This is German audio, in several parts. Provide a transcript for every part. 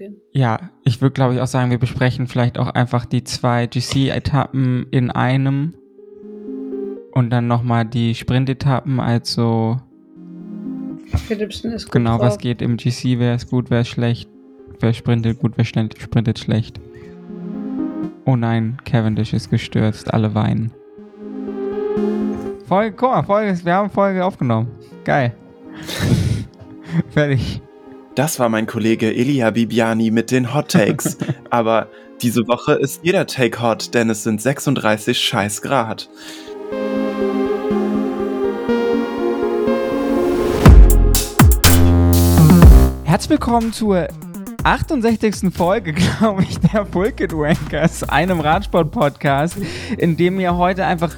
gehen. Ja, ich würde glaube ich auch sagen, wir besprechen vielleicht auch einfach die zwei GC-Etappen in einem und dann nochmal die Sprint-Etappen, also Philipsen ist gut genau, drauf. was geht im GC, wer ist gut, wer ist schlecht, wer sprintet gut, wer sprintet schlecht. Oh nein, Cavendish ist gestürzt, alle weinen. Folge, guck mal, Folge, wir haben Folge aufgenommen. Geil. Fertig. Das war mein Kollege Elia Bibiani mit den Hot Takes. Aber diese Woche ist jeder Take hot, denn es sind 36 scheiß Grad. Herzlich willkommen zur 68. Folge, glaube ich, der Pulkit Wankers, einem Radsport-Podcast, in dem mir heute einfach,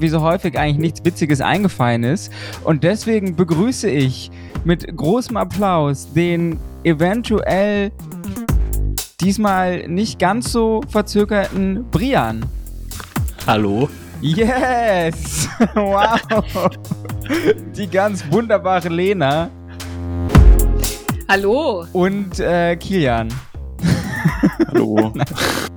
wie so häufig, eigentlich nichts Witziges eingefallen ist. Und deswegen begrüße ich mit großem Applaus den eventuell diesmal nicht ganz so verzögerten Brian. Hallo. Yes! Wow! Die ganz wunderbare Lena Hallo. und äh, Kilian. Hallo.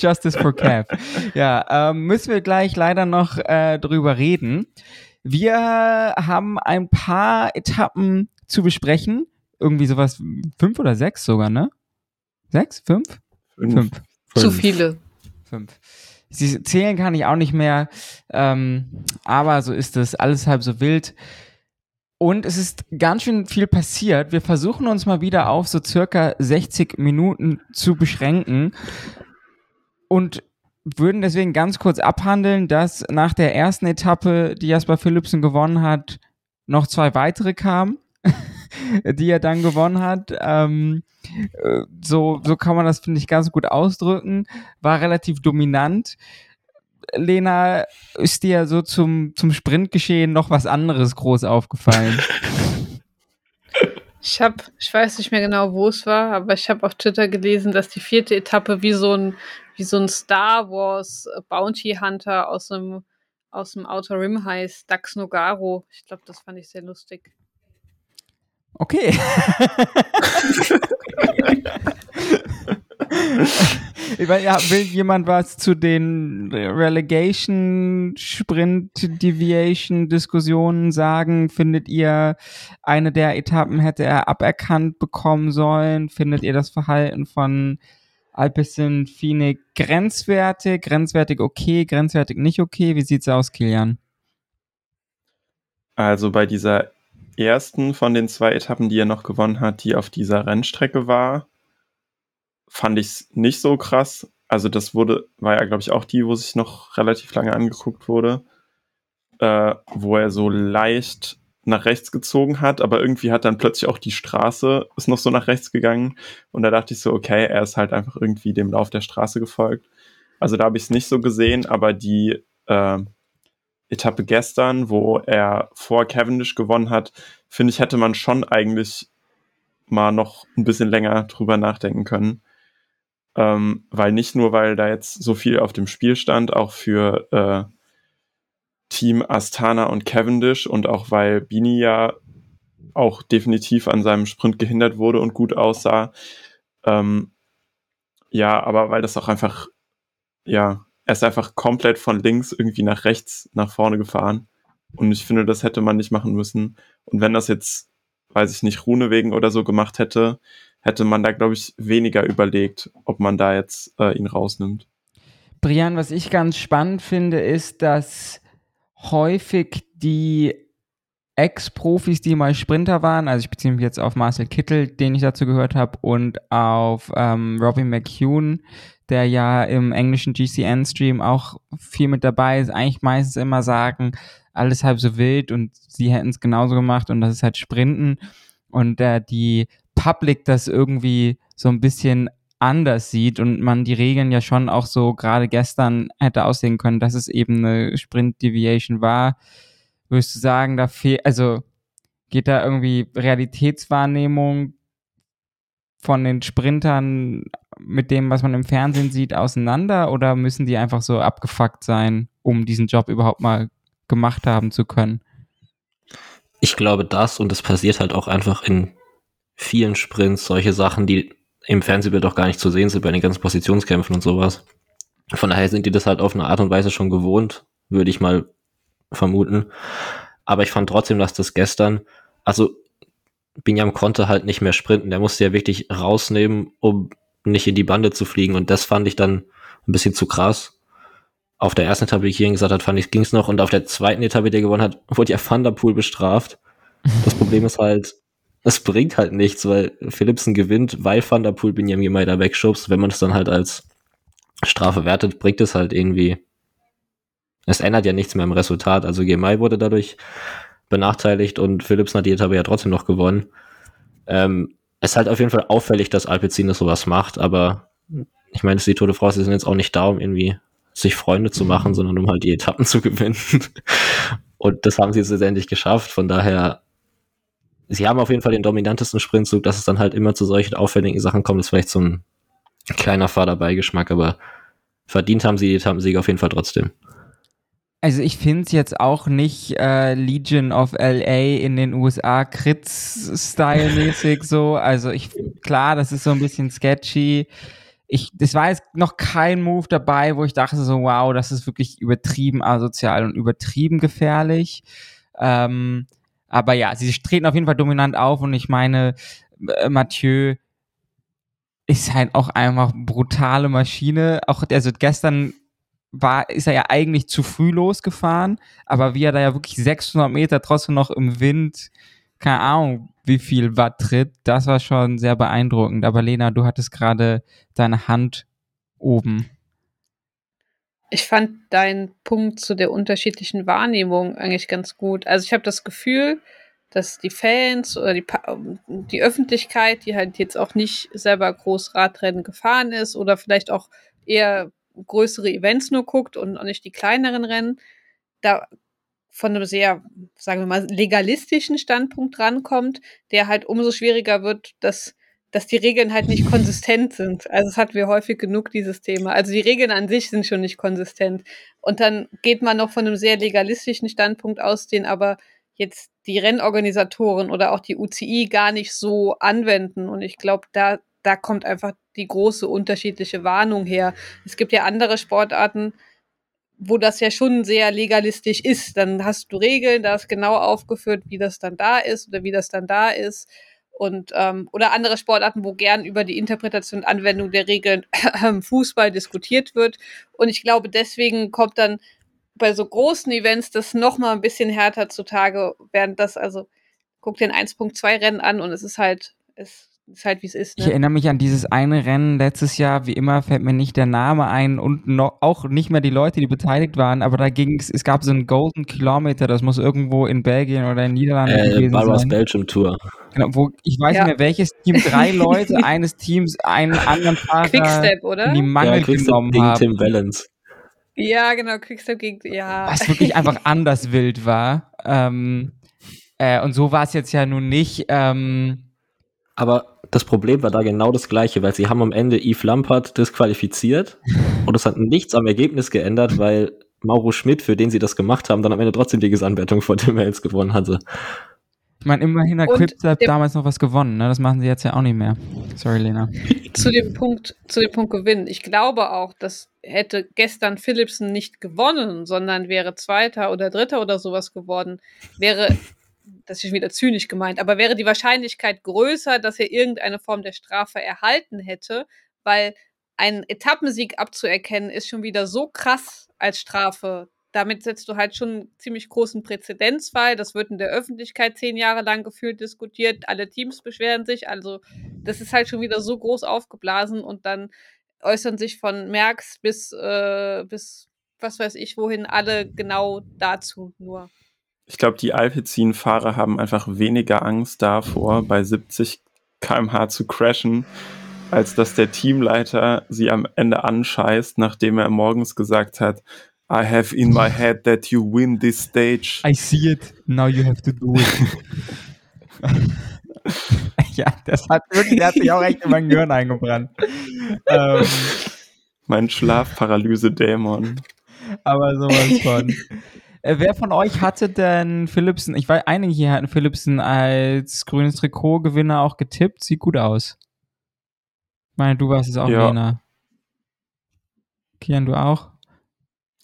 Justice for Cav. Ja, ähm, müssen wir gleich leider noch äh, drüber reden. Wir haben ein paar Etappen zu besprechen. Irgendwie sowas, fünf oder sechs sogar, ne? Sechs? Fünf? Fünf. Zu viele. Fünf. Sie zählen kann ich auch nicht mehr, ähm, aber so ist es. Alles halb so wild. Und es ist ganz schön viel passiert. Wir versuchen uns mal wieder auf so circa 60 Minuten zu beschränken und würden deswegen ganz kurz abhandeln, dass nach der ersten Etappe, die Jasper Philipsen gewonnen hat, noch zwei weitere kamen, die er dann gewonnen hat. Ähm, äh, so, so kann man das, finde ich, ganz gut ausdrücken. War relativ dominant. Lena, ist dir so zum, zum Sprintgeschehen noch was anderes groß aufgefallen? Ich habe, ich weiß nicht mehr genau, wo es war, aber ich habe auf Twitter gelesen, dass die vierte Etappe wie so ein, wie so ein Star Wars Bounty Hunter aus dem, aus dem Outer Rim heißt, Dax Nogaro. Ich glaube, das fand ich sehr lustig. Okay. Ich meine, ja, will jemand was zu den Relegation, Sprint, Deviation Diskussionen sagen? Findet ihr, eine der Etappen hätte er aberkannt bekommen sollen? Findet ihr das Verhalten von Alpecin Fine grenzwertig? Grenzwertig okay, grenzwertig nicht okay? Wie sieht's aus, Kilian? Also bei dieser ersten von den zwei Etappen, die er noch gewonnen hat, die auf dieser Rennstrecke war, fand ich es nicht so krass. Also das wurde, war ja, glaube ich, auch die, wo sich noch relativ lange angeguckt wurde, äh, wo er so leicht nach rechts gezogen hat, aber irgendwie hat dann plötzlich auch die Straße ist noch so nach rechts gegangen und da dachte ich so, okay, er ist halt einfach irgendwie dem Lauf der Straße gefolgt. Also da habe ich es nicht so gesehen, aber die äh, Etappe gestern, wo er vor Cavendish gewonnen hat, finde ich, hätte man schon eigentlich mal noch ein bisschen länger drüber nachdenken können. Ähm, weil nicht nur, weil da jetzt so viel auf dem Spiel stand, auch für äh, Team Astana und Cavendish und auch weil Bini ja auch definitiv an seinem Sprint gehindert wurde und gut aussah. Ähm, ja, aber weil das auch einfach, ja, er ist einfach komplett von links irgendwie nach rechts nach vorne gefahren. Und ich finde, das hätte man nicht machen müssen. Und wenn das jetzt, weiß ich nicht, Rune wegen oder so gemacht hätte, hätte man da, glaube ich, weniger überlegt, ob man da jetzt äh, ihn rausnimmt. Brian, was ich ganz spannend finde, ist, dass häufig die Ex-Profis, die mal Sprinter waren, also ich beziehe mich jetzt auf Marcel Kittel, den ich dazu gehört habe, und auf ähm, Robin McCune, der ja im englischen GCN-Stream auch viel mit dabei ist, eigentlich meistens immer sagen, alles halb so wild und sie hätten es genauso gemacht und das ist halt Sprinten und äh, die Public das irgendwie so ein bisschen anders sieht und man die Regeln ja schon auch so gerade gestern hätte aussehen können, dass es eben eine Sprint-Deviation war, würdest du sagen, da fehlt, also geht da irgendwie Realitätswahrnehmung von den Sprintern mit dem, was man im Fernsehen sieht, auseinander oder müssen die einfach so abgefuckt sein, um diesen Job überhaupt mal gemacht haben zu können? Ich glaube das und es passiert halt auch einfach in vielen Sprints solche Sachen, die im Fernsehbild auch gar nicht zu sehen sind bei den ganzen Positionskämpfen und sowas. Von daher sind die das halt auf eine Art und Weise schon gewohnt, würde ich mal vermuten. Aber ich fand trotzdem, dass das gestern, also Binyam konnte halt nicht mehr sprinten. Der musste ja wirklich rausnehmen, um nicht in die Bande zu fliegen. Und das fand ich dann ein bisschen zu krass. Auf der ersten Etappe, wie Kirin gesagt hat, fand ich, ging's noch. Und auf der zweiten Etappe, die er gewonnen hat, wurde ja Van der Poel bestraft. Das Problem ist halt, es bringt halt nichts, weil Philipsen gewinnt, weil Van der Poel Binyam Girmay da wegschubst. Wenn man es dann halt als Strafe wertet, bringt es halt irgendwie, es ändert ja nichts mehr im Resultat. Also Girmay wurde dadurch benachteiligt und Philipsen hat die Etappe ja trotzdem noch gewonnen. Ähm, es ist halt auf jeden Fall auffällig, dass Alpecin das sowas macht, aber ich meine, die Tour de France sind jetzt auch nicht da, um irgendwie sich Freunde zu machen, sondern um halt die Etappen zu gewinnen. und das haben sie jetzt letztendlich geschafft. Von daher, sie haben auf jeden Fall den dominantesten Sprintzug, dass es dann halt immer zu solchen auffälligen Sachen kommt, ist vielleicht so ein kleiner Faderbeigeschmack, aber verdient haben sie die Etappensieg auf jeden Fall trotzdem. Also ich finde es jetzt auch nicht äh, Legion of LA in den USA Kritz-Style-mäßig so. Also ich, klar, das ist so ein bisschen sketchy. Ich, das war jetzt noch kein Move dabei, wo ich dachte so, wow, das ist wirklich übertrieben asozial und übertrieben gefährlich. Ähm, aber ja, sie treten auf jeden Fall dominant auf und ich meine, äh, Mathieu ist halt auch einfach brutale Maschine. Auch, also gestern war, ist er ja eigentlich zu früh losgefahren, aber wie er da ja wirklich 600 Meter trotzdem noch im Wind, keine Ahnung, wie viel Watt tritt, das war schon sehr beeindruckend. Aber Lena, du hattest gerade deine Hand oben. Ich fand deinen Punkt zu der unterschiedlichen Wahrnehmung eigentlich ganz gut. Also ich habe das Gefühl, dass die Fans oder die, die Öffentlichkeit, die halt jetzt auch nicht selber groß Radrennen gefahren ist oder vielleicht auch eher größere Events nur guckt und auch nicht die kleineren Rennen, da von einem sehr, sagen wir mal, legalistischen Standpunkt rankommt, der halt umso schwieriger wird, dass, dass die Regeln halt nicht konsistent sind. Also es hatten wir häufig genug, dieses Thema. Also die Regeln an sich sind schon nicht konsistent. Und dann geht man noch von einem sehr legalistischen Standpunkt aus, den aber jetzt die Rennorganisatoren oder auch die UCI gar nicht so anwenden. Und ich glaube, da, da kommt einfach die große unterschiedliche Warnung her. Es gibt ja andere Sportarten, wo das ja schon sehr legalistisch ist. Dann hast du Regeln, da ist genau aufgeführt, wie das dann da ist oder wie das dann da ist. Und ähm, oder andere Sportarten, wo gern über die Interpretation und Anwendung der Regeln äh, Fußball diskutiert wird. Und ich glaube, deswegen kommt dann bei so großen Events das noch mal ein bisschen härter zutage, während das also guck den 1.2 Rennen an und es ist halt es ist halt wie es ist. Ne? Ich erinnere mich an dieses eine Rennen letztes Jahr, wie immer fällt mir nicht der Name ein und noch, auch nicht mehr die Leute, die beteiligt waren, aber da ging es, es gab so einen Golden Kilometer, das muss irgendwo in Belgien oder in Niederlanden äh, gewesen Barbara's sein. Belgium Tour. Genau, wo, ich weiß ja. nicht mehr welches Team, drei Leute eines Teams einen anderen Fahrer Quickstep, oder? in die Mangel ja, genommen gegen haben. Tim Valens. Ja, genau, Quickstep gegen, ja. Was wirklich einfach anders wild war. Ähm, äh, und so war es jetzt ja nun nicht. Ähm, aber das Problem war da genau das gleiche, weil sie haben am Ende Yves Lampert disqualifiziert und es hat nichts am Ergebnis geändert, weil Mauro Schmidt, für den sie das gemacht haben, dann am Ende trotzdem die Gesamtwertung vor Tim Wales gewonnen hatte. Ich meine, immerhin hat Quickstep damals noch was gewonnen, ne? Das machen sie jetzt ja auch nicht mehr. Sorry, Lena. Zu dem Punkt, zu dem Punkt gewinnen. Ich glaube auch, dass hätte gestern Philipsen nicht gewonnen, sondern wäre Zweiter oder Dritter oder sowas geworden, wäre das ist wieder zynisch gemeint, aber wäre die Wahrscheinlichkeit größer, dass er irgendeine Form der Strafe erhalten hätte, weil ein Etappensieg abzuerkennen ist schon wieder so krass als Strafe. Damit setzt du halt schon einen ziemlich großen Präzedenzfall. Das wird in der Öffentlichkeit zehn Jahre lang gefühlt diskutiert. Alle Teams beschweren sich. Also, das ist halt schon wieder so groß aufgeblasen und dann äußern sich von Merckx bis, äh, bis was weiß ich wohin alle genau dazu nur ich glaube, die Alpecin-Fahrer haben einfach weniger Angst davor, bei 70 kmh zu crashen, als dass der Teamleiter sie am Ende anscheißt, nachdem er morgens gesagt hat, I have in my head that you win this stage. I see it, now you have to do it. ja, das hat wirklich, der hat sich auch echt in mein Gehirn eingebrannt. ähm, mein Schlafparalyse-Dämon. Aber sowas von. Äh, wer von euch hatte denn Philipsen? Ich weiß, einige hier hatten Philipsen als grünes Trikot-Gewinner auch getippt. Sieht gut aus. Ich meine, du warst es auch, Ja. Lena. Kian, du auch?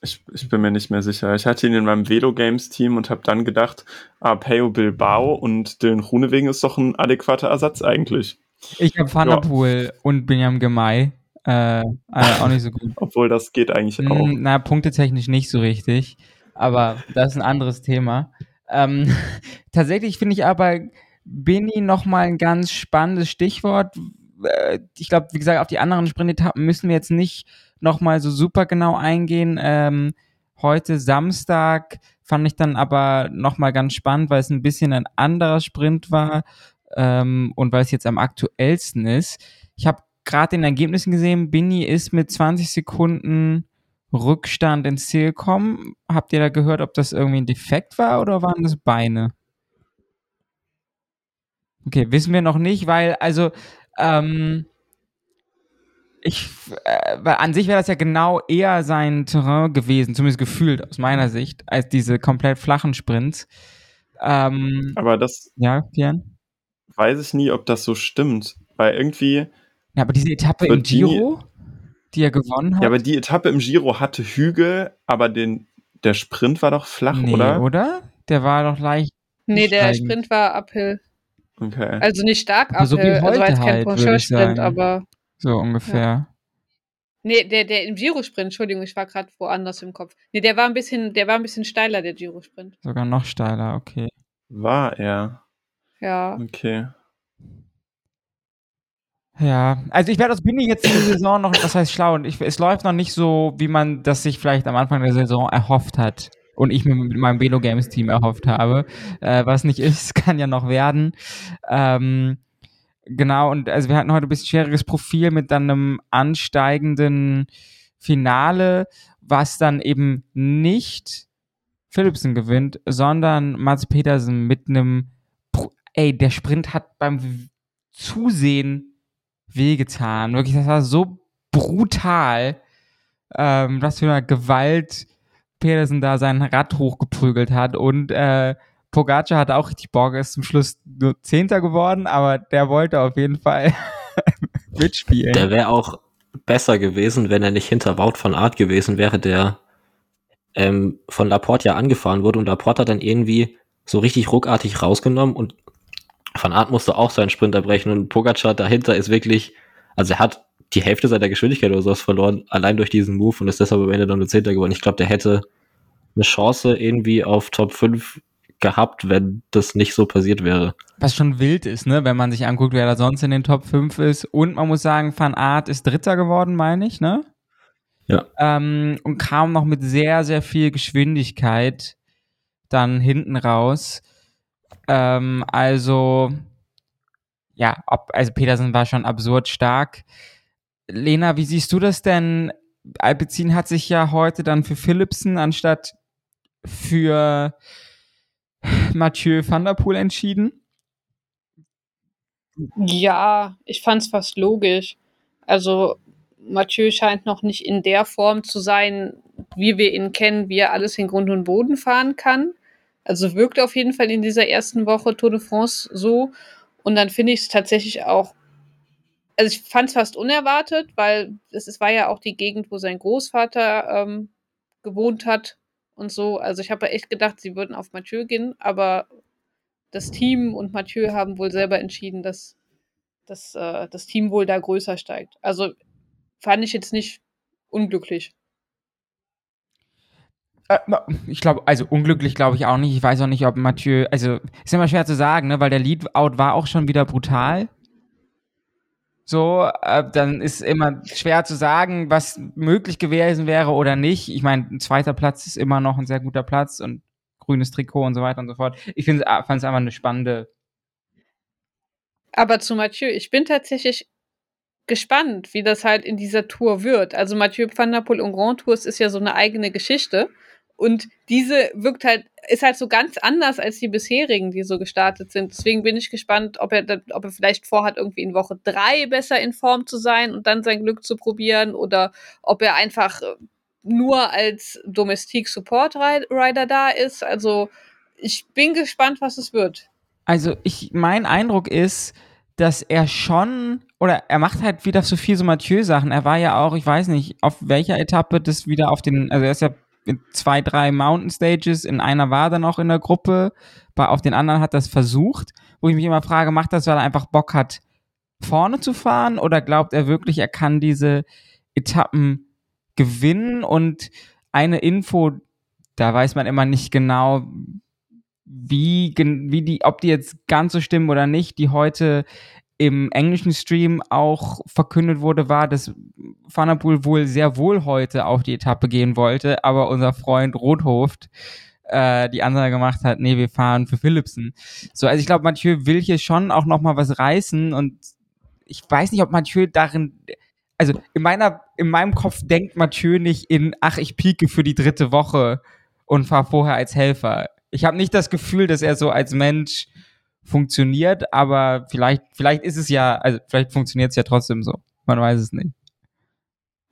Ich, ich bin mir nicht mehr sicher. Ich hatte ihn in meinem Velo-Games-Team und habe dann gedacht, ah, Peo Bilbao und Dylan Runewegen ist doch ein adäquater Ersatz eigentlich. Ich habe Van der Poel und Benjamin Gemay. Äh, äh, auch nicht so gut. Obwohl das geht eigentlich auch. Na, punktetechnisch nicht so richtig. Aber das ist ein anderes Thema. Ähm, tatsächlich finde ich aber Bini nochmal ein ganz spannendes Stichwort. Äh, Ich glaube, wie gesagt, auf die anderen Sprintetappen müssen wir jetzt nicht nochmal so super genau eingehen. Ähm, heute Samstag fand ich dann aber nochmal ganz spannend, weil es ein bisschen ein anderer Sprint war ähm, und weil es jetzt am aktuellsten ist. Ich habe gerade den Ergebnissen gesehen, Bini ist mit 20 Sekunden Rückstand ins Ziel gekommen. Habt ihr da gehört, ob das irgendwie ein Defekt war oder waren das Beine? Okay, wissen wir noch nicht, weil also ähm, ich, äh, weil an sich wäre das ja genau eher sein Terrain gewesen, zumindest gefühlt aus meiner Sicht, als diese komplett flachen Sprints. Ähm, Aber das ja, Kian? weiß ich nie, ob das so stimmt. Weil irgendwie, Ja, aber diese Etappe im Giro, die er gewonnen hat, ja, aber die Etappe im Giro hatte Hügel, aber den, der Sprint war doch flach, nee, oder? oder? Der war doch leicht. Nee, der Steigen. Sprint war uphill. Okay. Also nicht stark Aber so wie uphill, also war heute jetzt kein halt, würde ich Pencheur-Sprint, sagen. aber. So ungefähr. Nee, der, der im Giro-Sprint, Entschuldigung, ich war gerade woanders im Kopf. Nee, der war ein bisschen, der war ein bisschen steiler, der Giro-Sprint. Sogar noch steiler, okay. War er. Ja. Okay. Ja, also ich werde aus Bini jetzt diese Saison noch, das heißt schlau, und ich, es läuft noch nicht so, wie man das sich vielleicht am Anfang der Saison erhofft hat. Und ich mir mit meinem Velo Games Team erhofft habe. Äh, was nicht ist, kann ja noch werden. Ähm, genau, und also wir hatten heute ein bisschen schwieriges Profil mit dann einem ansteigenden Finale, was dann eben nicht Philipsen gewinnt, sondern Mats Petersen mit einem, ey, der Sprint hat beim Zusehen wehgetan. Wirklich, das war so brutal, ähm, was für eine Gewalt Pedersen da sein Rad hochgeprügelt hat. Und äh, Pogacar hat auch richtig Bock, ist zum Schluss nur Zehnter geworden, aber der wollte auf jeden Fall mitspielen. Der wäre auch besser gewesen, wenn er nicht hinter Wout von Art gewesen wäre, der ähm, von Laporte ja angefahren wurde und Laporte hat dann irgendwie so richtig ruckartig rausgenommen und Van Art musste auch seinen Sprint erbrechen und Pogacar dahinter ist wirklich, also er hat die Hälfte seiner Geschwindigkeit oder sowas verloren, allein durch diesen Move und ist deshalb am Ende dann nur Zehnter geworden. Ich glaube, der hätte eine Chance irgendwie auf Top 5 gehabt, wenn das nicht so passiert wäre. Was schon wild ist, ne, wenn man sich anguckt, wer da sonst in den Top 5 ist. Und man muss sagen, Van Aert ist Dritter geworden, meine ich, ne? Ja. Ähm, und kam noch mit sehr, sehr viel Geschwindigkeit dann hinten raus. Ähm, also, ja, ob, also Petersen war schon absurd stark. Lena, wie siehst du das denn? Alpecin hat sich ja heute dann für Philipsen anstatt für Mathieu van der Poel entschieden. Ja, ich fand's fast logisch. Also, Mathieu scheint noch nicht in der Form zu sein, wie wir ihn kennen, wie er alles in Grund und Boden fahren kann. Also wirkt auf jeden Fall in dieser ersten Woche Tour de France so. Und dann finde ich es tatsächlich auch, also ich fand es fast unerwartet, weil es, war ja auch die Gegend, wo sein Großvater ähm, gewohnt hat und so. Also ich habe echt gedacht, sie würden auf Mathieu gehen, aber das Team und Mathieu haben wohl selber entschieden, dass, dass äh, das Team wohl da größer steigt. Also fand ich jetzt nicht unglücklich. Äh, ich glaube, also unglücklich glaube ich auch nicht. Ich weiß auch nicht, ob Mathieu, also ist immer schwer zu sagen, ne, weil der Lead-Out war auch schon wieder brutal. So, äh, dann ist immer schwer zu sagen, was möglich gewesen wäre oder nicht. Ich meine, ein zweiter Platz ist immer noch ein sehr guter Platz und grünes Trikot und so weiter und so fort. Ich fand es einfach eine spannende. Aber zu Mathieu, ich bin tatsächlich gespannt, wie das halt in dieser Tour wird. Also Mathieu van der Poel und Grand Tours ist ja so eine eigene Geschichte. Und diese wirkt halt, ist halt so ganz anders als die bisherigen, die so gestartet sind. Deswegen bin ich gespannt, ob er, ob er vielleicht vorhat, irgendwie in Woche drei besser in Form zu sein und dann sein Glück zu probieren oder ob er einfach nur als Domestik Support Rider da ist. Also ich bin gespannt, was es wird. Also ich, mein Eindruck ist, dass er schon, oder er macht halt wieder so viel so Mathieu-Sachen. Er war ja auch, ich weiß nicht, auf welcher Etappe das wieder auf den, also er ist ja zwei, drei Mountain Stages, in einer war er noch in der Gruppe, bei, auf den anderen hat das versucht, wo ich mich immer frage, macht das, weil er einfach Bock hat, vorne zu fahren? Oder glaubt er wirklich, er kann diese Etappen gewinnen? Und eine Info, da weiß man immer nicht genau, wie, wie die, ob die jetzt ganz so stimmen oder nicht, die heute im englischen Stream auch verkündet wurde, war, dass Vanderpool wohl sehr wohl heute auf die Etappe gehen wollte, aber unser Freund Rothoft äh, die Ansage gemacht hat, nee, wir fahren für Philipsen. So, also ich glaube, Mathieu will hier schon auch noch mal was reißen und ich weiß nicht, ob Mathieu darin, also in meiner, in meinem Kopf denkt Mathieu nicht in, ach, ich pieke für die dritte Woche und fahre vorher als Helfer. Ich habe nicht das Gefühl, dass er so als Mensch funktioniert, aber vielleicht, vielleicht ist es ja, also vielleicht funktioniert es ja trotzdem so. Man weiß es nicht.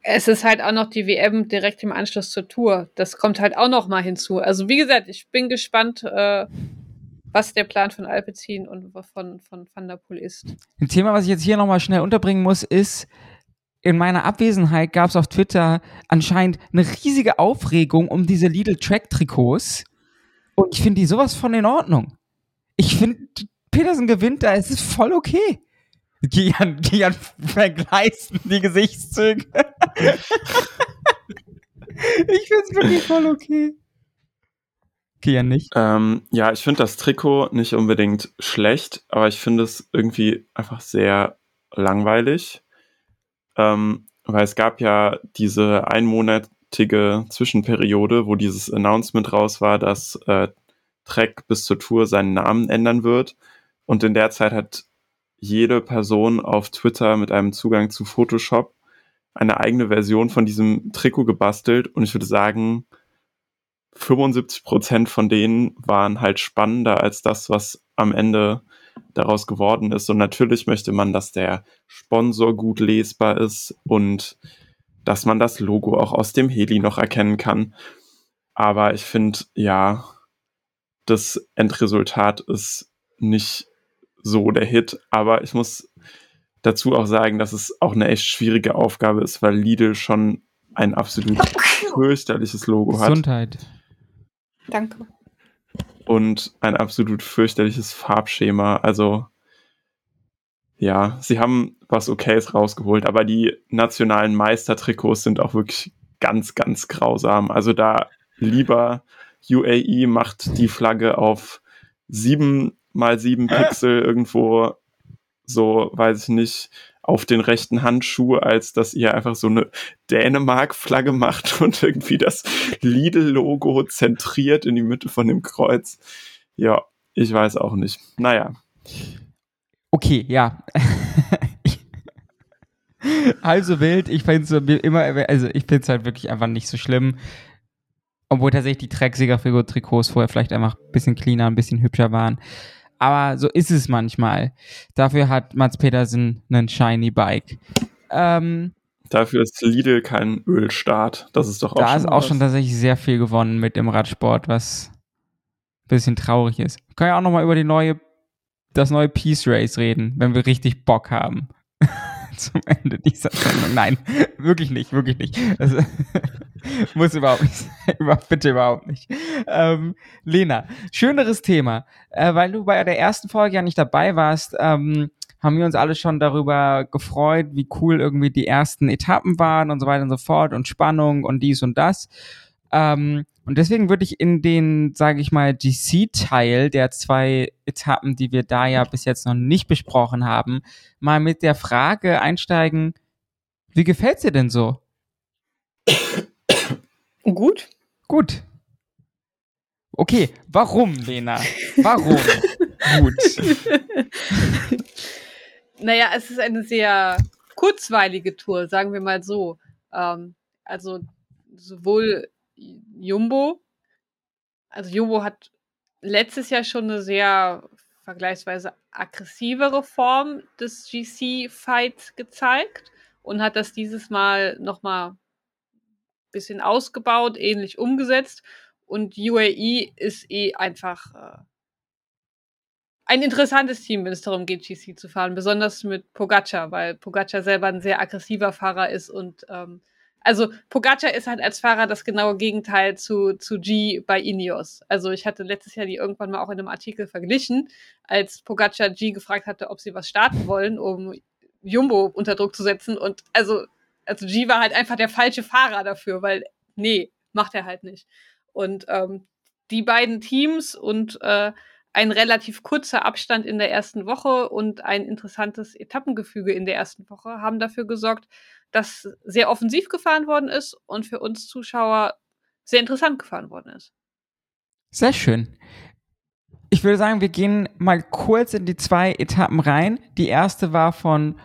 Es ist halt auch noch die WM direkt im Anschluss zur Tour. Das kommt halt auch noch mal hinzu. Also wie gesagt, ich bin gespannt, äh, was der Plan von Alpecin und von, von Van der Poel ist. Ein Thema, was ich jetzt hier noch mal schnell unterbringen muss, ist, in meiner Abwesenheit gab es auf Twitter anscheinend eine riesige Aufregung um diese Lidl Track Trikots. Und ich finde die sowas von in Ordnung. Ich finde, Peterson gewinnt da, es ist voll okay. Gian, Gian vergleichen die Gesichtszüge. ich finde es wirklich voll okay. Gian nicht. Ähm, ja, ich finde das Trikot nicht unbedingt schlecht, aber ich finde es irgendwie einfach sehr langweilig. Ähm, weil es gab ja diese einmonatige Zwischenperiode, wo dieses Announcement raus war, dass äh, Trek bis zur Tour seinen Namen ändern wird. Und in der Zeit hat jede Person auf Twitter mit einem Zugang zu Photoshop eine eigene Version von diesem Trikot gebastelt. Und ich würde sagen, 75 Prozent von denen waren halt spannender als das, was am Ende daraus geworden ist. Und natürlich möchte man, dass der Sponsor gut lesbar ist und dass man das Logo auch aus dem Heli noch erkennen kann. Aber ich finde, ja, das Endresultat ist nicht so der Hit, aber ich muss dazu auch sagen, dass es auch eine echt schwierige Aufgabe ist, weil Lidl schon ein absolut fürchterliches Logo hat. Gesundheit. Danke. Und ein absolut fürchterliches Farbschema. Also, ja, sie haben was Okayes rausgeholt, aber die nationalen Meistertrikots sind auch wirklich ganz, ganz grausam. Also da lieber UAE macht die Flagge auf sieben mal sieben Pixel irgendwo so, weiß ich nicht, auf den rechten Handschuh, als dass ihr einfach so eine Dänemark-Flagge macht und irgendwie das Lidl-Logo zentriert in die Mitte von dem Kreuz. Ja, ich weiß auch nicht. Naja. Okay, ja. also wild, ich finde es immer, also ich finde es halt wirklich einfach nicht so schlimm. Obwohl tatsächlich die Track-Siegerfigur-Trikots vorher vielleicht einfach ein bisschen cleaner, ein bisschen hübscher waren. Aber so ist es manchmal. Dafür hat Mats Petersen einen shiny Bike. Ähm, Dafür ist Lidl kein Ölstart. Das ist doch auch da schon ist auch was. schon tatsächlich sehr viel gewonnen mit dem Radsport, was ein bisschen traurig ist. Wir können ja auch nochmal über die neue, das neue Peace Race reden, wenn wir richtig Bock haben. zum Ende dieser Sendung. Nein, wirklich nicht, wirklich nicht. Das muss überhaupt nicht sein. Bitte überhaupt nicht. Ähm, Lena, schöneres Thema. Äh, weil du bei der ersten Folge ja nicht dabei warst, ähm, haben wir uns alle schon darüber gefreut, wie cool irgendwie die ersten Etappen waren und so weiter und so fort und Spannung und dies und das. Ähm, und deswegen würde ich in den, sage ich mal, GC-Teil der zwei Etappen, die wir da ja bis jetzt noch nicht besprochen haben, mal mit der Frage einsteigen, wie gefällt's dir denn so? Gut. Gut. Okay, warum, Lena? Warum? Gut. Naja, es ist eine sehr kurzweilige Tour, sagen wir mal so. Ähm, also sowohl Jumbo also Jumbo hat letztes Jahr schon eine sehr vergleichsweise aggressivere Form des GC-Fights gezeigt und hat das dieses Mal nochmal bisschen ausgebaut, ähnlich umgesetzt. Und UAE ist eh einfach äh, ein interessantes Team, wenn es darum geht, GC zu fahren, besonders mit Pogacar, weil Pogacar selber ein sehr aggressiver Fahrer ist und ähm, also Pogacar ist halt als Fahrer das genaue Gegenteil zu, zu G bei Ineos. Also ich hatte letztes Jahr die irgendwann mal auch in einem Artikel verglichen, als Pogacar G gefragt hatte, ob sie was starten wollen, um Jumbo unter Druck zu setzen. Und also, also G war halt einfach der falsche Fahrer dafür, weil nee, macht er halt nicht. Und ähm, die beiden Teams und äh, ein relativ kurzer Abstand in der ersten Woche und ein interessantes Etappengefüge in der ersten Woche haben dafür gesorgt, dass sehr offensiv gefahren worden ist und für uns Zuschauer sehr interessant gefahren worden ist. Sehr schön. Ich würde sagen, wir gehen mal kurz in die zwei Etappen rein. Die erste war von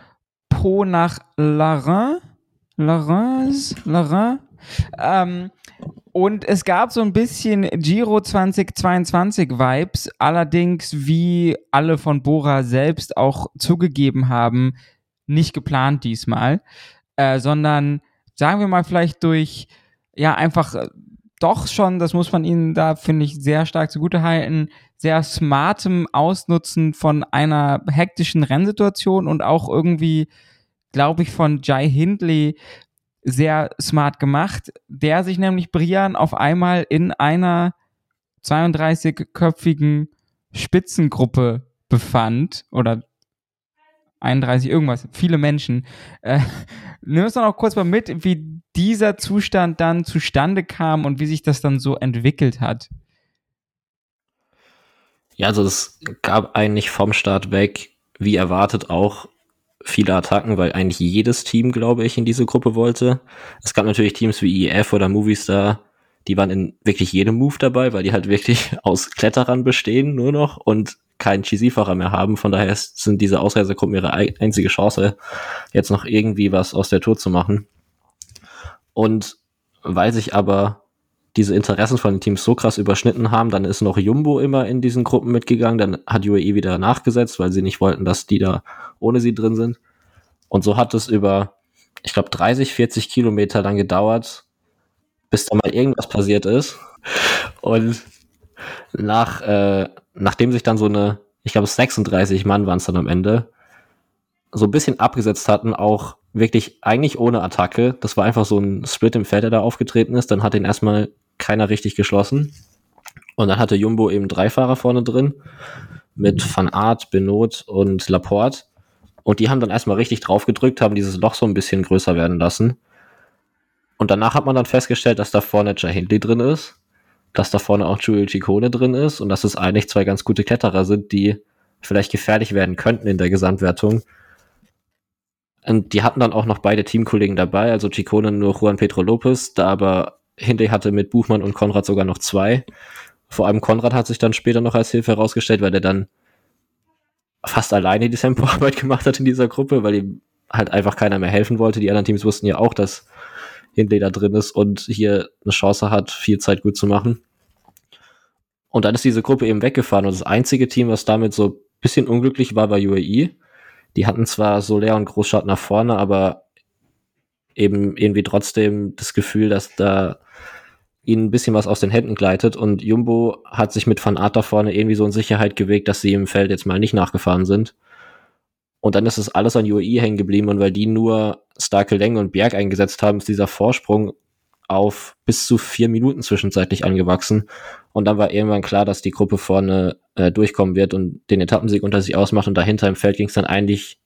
Po nach Larin. Larins? Larin? Ähm, und es gab so ein bisschen Giro 2022 Vibes, allerdings wie alle von Bora selbst auch zugegeben haben, nicht geplant diesmal äh, sondern sagen wir mal vielleicht durch, ja, einfach äh, doch schon, das muss man ihnen da, finde ich, sehr stark zugute halten, sehr smartem Ausnutzen von einer hektischen Rennsituation und auch irgendwie, glaube ich, von Jai Hindley sehr smart gemacht, der sich nämlich Brian auf einmal in einer 32-köpfigen Spitzengruppe befand oder 31 irgendwas, viele Menschen. Äh, nimm uns doch noch kurz mal mit, wie dieser Zustand dann zustande kam und wie sich das dann so entwickelt hat. Ja, also es gab eigentlich vom Start weg, wie erwartet, auch viele Attacken, weil eigentlich jedes Team, glaube ich, in diese Gruppe wollte. Es gab natürlich Teams wie EF oder Movistar, die waren in wirklich jedem Move dabei, weil die halt wirklich aus Kletterern bestehen nur noch und keinen GC-Fahrer mehr haben. Von daher sind diese Ausreisegruppen ihre einzige Chance, jetzt noch irgendwie was aus der Tour zu machen. Und weil sich aber diese Interessen von den Teams so krass überschnitten haben, dann ist noch Jumbo immer in diesen Gruppen mitgegangen, dann hat UAE wieder nachgesetzt, weil sie nicht wollten, dass die da ohne sie drin sind. Und so hat es über, ich glaube, 30, 40 Kilometer lang gedauert, bis da mal irgendwas passiert ist. Und nach, äh, nachdem sich dann so eine, ich glaube 36 Mann waren es dann am Ende, so ein bisschen abgesetzt hatten, auch wirklich eigentlich ohne Attacke. Das war einfach so ein Split im Feld, der da aufgetreten ist. Dann hat ihn erstmal keiner richtig geschlossen. Und dann hatte Jumbo eben drei Fahrer vorne drin mit Van Aert, Benot und Laporte. Und die haben dann erstmal richtig drauf gedrückt, haben dieses Loch so ein bisschen größer werden lassen. Und danach hat man dann festgestellt, dass da vorne Jay Hindley drin ist dass da vorne auch Joel Ciccone drin ist und dass es eigentlich zwei ganz gute Kletterer sind, die vielleicht gefährlich werden könnten in der Gesamtwertung. Und die hatten dann auch noch beide Teamkollegen dabei, also Ciccone nur Juan Pedro Lopez, da aber Hindley hatte mit Buchmann und Konrad sogar noch zwei. Vor allem Konrad hat sich dann später noch als Hilfe herausgestellt, weil der dann fast alleine die Tempoarbeit gemacht hat in dieser Gruppe, weil ihm halt einfach keiner mehr helfen wollte. Die anderen Teams wussten ja auch, dass Hindley da drin ist und hier eine Chance hat, viel Zeit gut zu machen. Und dann ist diese Gruppe eben weggefahren und das einzige Team, was damit so ein bisschen unglücklich war, war UAE. Die hatten zwar Soler und Großstadt nach vorne, aber eben irgendwie trotzdem das Gefühl, dass da ihnen ein bisschen was aus den Händen gleitet und Jumbo hat sich mit Van Aert da vorne irgendwie so in Sicherheit gewegt, dass sie im Feld jetzt mal nicht nachgefahren sind. Und dann ist es alles an UAE hängen geblieben und weil die nur starke Länge und Berg eingesetzt haben, ist dieser Vorsprung auf bis zu vier Minuten zwischenzeitlich angewachsen. Und dann war irgendwann klar, dass die Gruppe vorne äh, durchkommen wird und den Etappensieg unter sich ausmacht. Und dahinter im Feld ging es dann eigentlich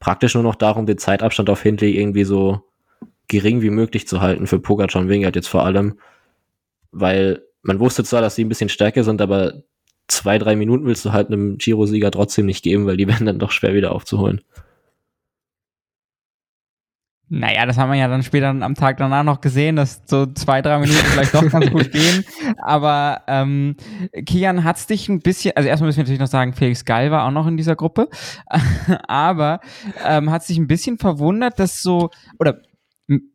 praktisch nur noch darum, den Zeitabstand auf Hindley irgendwie so gering wie möglich zu halten für Pogacar und Wingert jetzt vor allem. Weil man wusste zwar, dass sie ein bisschen stärker sind, aber zwei, drei Minuten willst du halt einem Giro-Sieger trotzdem nicht geben, weil die werden dann doch schwer wieder aufzuholen. Naja, das haben wir ja dann später am Tag danach noch gesehen, dass so zwei, drei Minuten vielleicht doch ganz gut gehen. Aber ähm, Kian, hat's dich ein bisschen, also erstmal müssen wir natürlich noch sagen, Felix Gall war auch noch in dieser Gruppe, aber ähm, hat sich ein bisschen verwundert, dass so, oder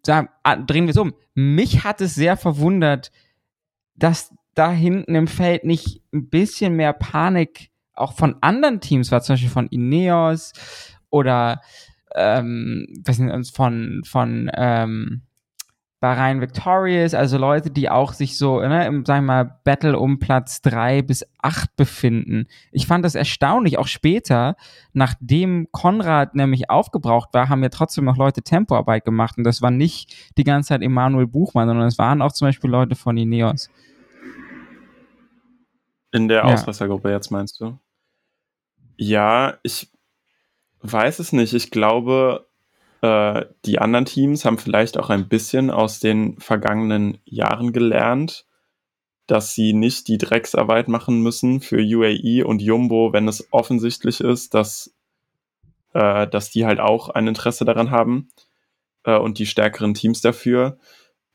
sagen, drehen wir es um, mich hat es sehr verwundert, dass da hinten im Feld nicht ein bisschen mehr Panik auch von anderen Teams war, zum Beispiel von Ineos oder ähm, was nicht, von, von ähm, Bahrain Victorious, also Leute, die auch sich so, ne, im, sagen wir mal, Battle um Platz drei bis acht befinden. Ich fand das erstaunlich, auch später, nachdem Konrad nämlich aufgebraucht war, haben ja trotzdem noch Leute Tempoarbeit gemacht und das war nicht die ganze Zeit Emanuel Buchmann, sondern es waren auch zum Beispiel Leute von Ineos. In der ja. Ausreißergruppe jetzt meinst du? Ja, ich weiß es nicht. Ich glaube, äh, die anderen Teams haben vielleicht auch ein bisschen aus den vergangenen Jahren gelernt, dass sie nicht die Drecksarbeit machen müssen für UAE und Jumbo, wenn es offensichtlich ist, dass, äh, dass die halt auch ein Interesse daran haben äh, und die stärkeren Teams dafür.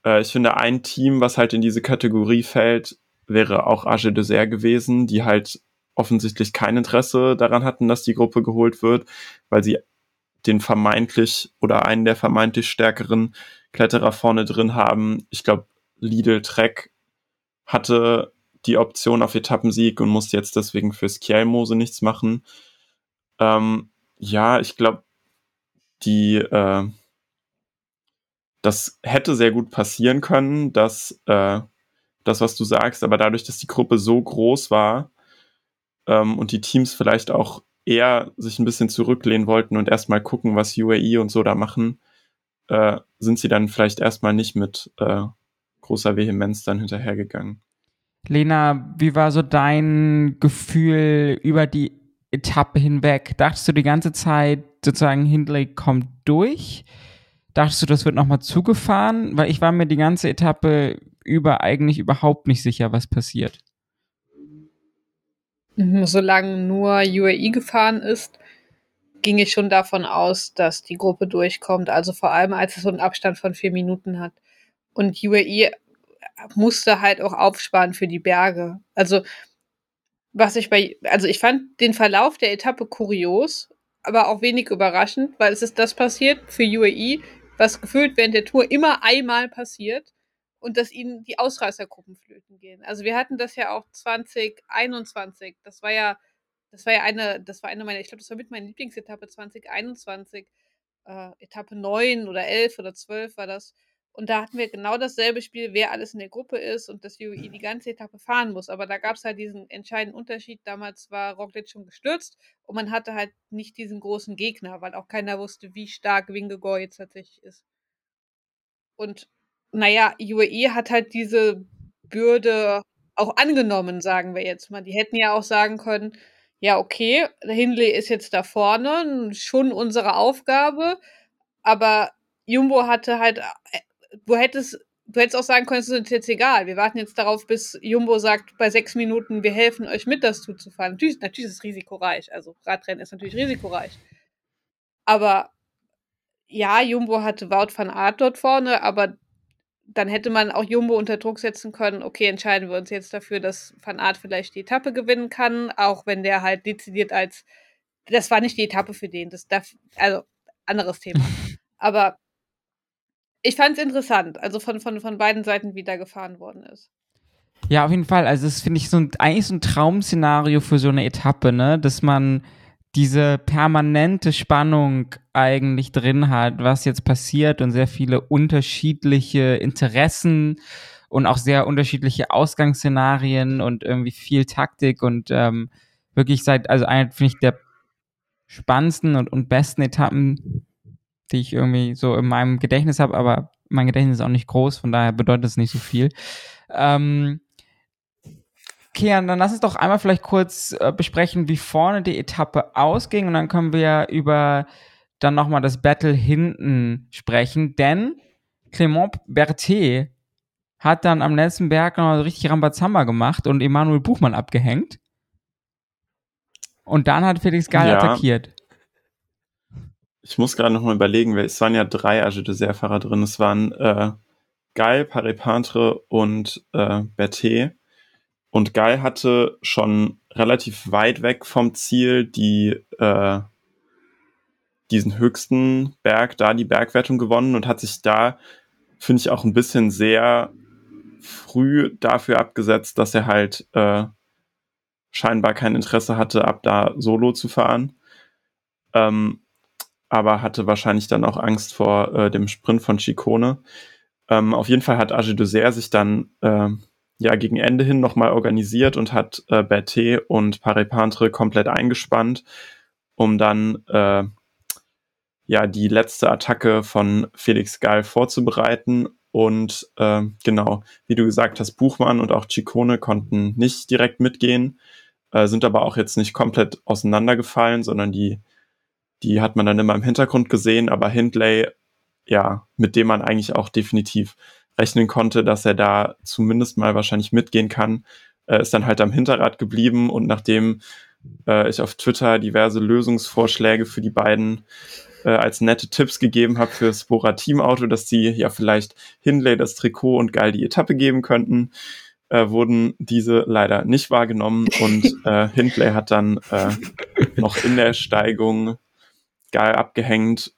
Äh, ich finde, ein Team, was halt in diese Kategorie fällt, wäre auch Age Dessert gewesen, die halt offensichtlich kein Interesse daran hatten, dass die Gruppe geholt wird, weil sie den vermeintlich oder einen der vermeintlich stärkeren Kletterer vorne drin haben. Ich glaube, Lidl Trek hatte die Option auf Etappensieg und musste jetzt deswegen fürs Kielmose nichts machen. Ähm, ja, ich glaube, die äh, das hätte sehr gut passieren können, dass äh, das, was du sagst, aber dadurch, dass die Gruppe so groß war ähm, und die Teams vielleicht auch eher sich ein bisschen zurücklehnen wollten und erstmal gucken, was UAE und so da machen, äh, sind sie dann vielleicht erstmal nicht mit äh, großer Vehemenz dann hinterhergegangen. Lena, wie war so dein Gefühl über die Etappe hinweg? Dachtest du die ganze Zeit sozusagen, Hindley kommt durch? Dachtest du, das wird nochmal zugefahren? Weil ich war mir die ganze Etappe über eigentlich überhaupt nicht sicher, was passiert. Mhm, solange nur UAE gefahren ist, ging ich schon davon aus, dass die Gruppe durchkommt. Also vor allem, als es so einen Abstand von vier Minuten hat. Und UAE musste halt auch aufsparen für die Berge. Also, was ich bei, also ich fand den Verlauf der Etappe kurios, aber auch wenig überraschend, weil es ist das passiert für UAE, was gefühlt während der Tour immer einmal passiert und dass ihnen die Ausreißergruppen flöten gehen. Also wir hatten das ja auch 2021. Das war ja, das war ja eine, das war eine meiner, ich glaube, das war mit meiner Lieblingsetappe 2021. Äh, Etappe 9 oder 11 oder 12 war das. Und da hatten wir genau dasselbe Spiel, wer alles in der Gruppe ist und dass UI die ganze Etappe fahren muss. Aber da gab es halt diesen entscheidenden Unterschied. Damals war Roglic schon gestürzt und man hatte halt nicht diesen großen Gegner, weil auch keiner wusste, wie stark Wingegor jetzt tatsächlich ist. Und naja, UAE hat halt diese Bürde auch angenommen, sagen wir jetzt mal. Die hätten ja auch sagen können, ja, okay, Hindley ist jetzt da vorne, schon unsere Aufgabe, aber Jumbo hatte halt, äh, du hättest, du hättest auch sagen können, es ist jetzt egal. Wir warten jetzt darauf, bis Jumbo sagt, bei sechs Minuten, wir helfen euch mit, das zuzufahren. Natürlich, natürlich ist es risikoreich. Also Radrennen ist natürlich risikoreich. Aber ja, Jumbo hatte Wout van Aert dort vorne, aber dann hätte man auch Jumbo unter Druck setzen können, okay, entscheiden wir uns jetzt dafür, dass Van Aert vielleicht die Etappe gewinnen kann, auch wenn der halt dezidiert als, das war nicht die Etappe für den, das darf, also anderes Thema. Aber ich fand es interessant, also von, von, von beiden Seiten, wie da gefahren worden ist. Ja, auf jeden Fall. Also, das finde ich so ein, eigentlich so ein Traum-Szenario für so eine Etappe, ne? Dass man diese permanente Spannung eigentlich drin hat, was jetzt passiert und sehr viele unterschiedliche Interessen und auch sehr unterschiedliche Ausgangsszenarien und irgendwie viel Taktik und ähm, wirklich seit, also eine, finde ich, der spannendsten und, und besten Etappen, die ich irgendwie so in meinem Gedächtnis habe, aber mein Gedächtnis ist auch nicht groß, von daher bedeutet es nicht so viel. Ähm, Kian, dann lass uns doch einmal vielleicht kurz äh, besprechen, wie vorne die Etappe ausging und dann können wir über dann nochmal das Battle hinten sprechen, denn Clement Berthet hat dann am letzten Berg noch richtig Rambazamba gemacht und Emanuel Buchmann abgehängt. Und dann hat Felix Gall ja. attackiert. Ich muss gerade nochmal überlegen, es waren ja drei Age de Fahrer drin. Es waren äh, Gall, Paripantre und äh, Berthet. Und Guy hatte schon relativ weit weg vom Ziel die, äh, diesen höchsten Berg, da die Bergwertung gewonnen und hat sich da, finde ich, auch ein bisschen sehr früh dafür abgesetzt, dass er halt äh, scheinbar kein Interesse hatte, ab da solo zu fahren. Ähm, aber hatte wahrscheinlich dann auch Angst vor äh, dem Sprint von Chicone. Ähm, auf jeden Fall hat Age Dessert sich dann äh, ja gegen Ende hin nochmal organisiert und hat äh, Berthet und Parepantre komplett eingespannt, um dann äh, ja die letzte Attacke von Felix Gall vorzubereiten. Und äh, genau, wie du gesagt hast, Buchmann und auch Ciccone konnten nicht direkt mitgehen, äh, sind aber auch jetzt nicht komplett auseinandergefallen, sondern die, die hat man dann immer im Hintergrund gesehen. Aber Hindley, ja, mit dem man eigentlich auch definitiv rechnen konnte, dass er da zumindest mal wahrscheinlich mitgehen kann, äh, ist dann halt am Hinterrad geblieben und nachdem äh, ich auf Twitter diverse Lösungsvorschläge für die beiden äh, als nette Tipps gegeben habe für Spora Teamauto, dass sie ja vielleicht Hindley das Trikot und Geil die Etappe geben könnten, äh, wurden diese leider nicht wahrgenommen und äh, Hindley hat dann äh, noch in der Steigung Geil abgehängt,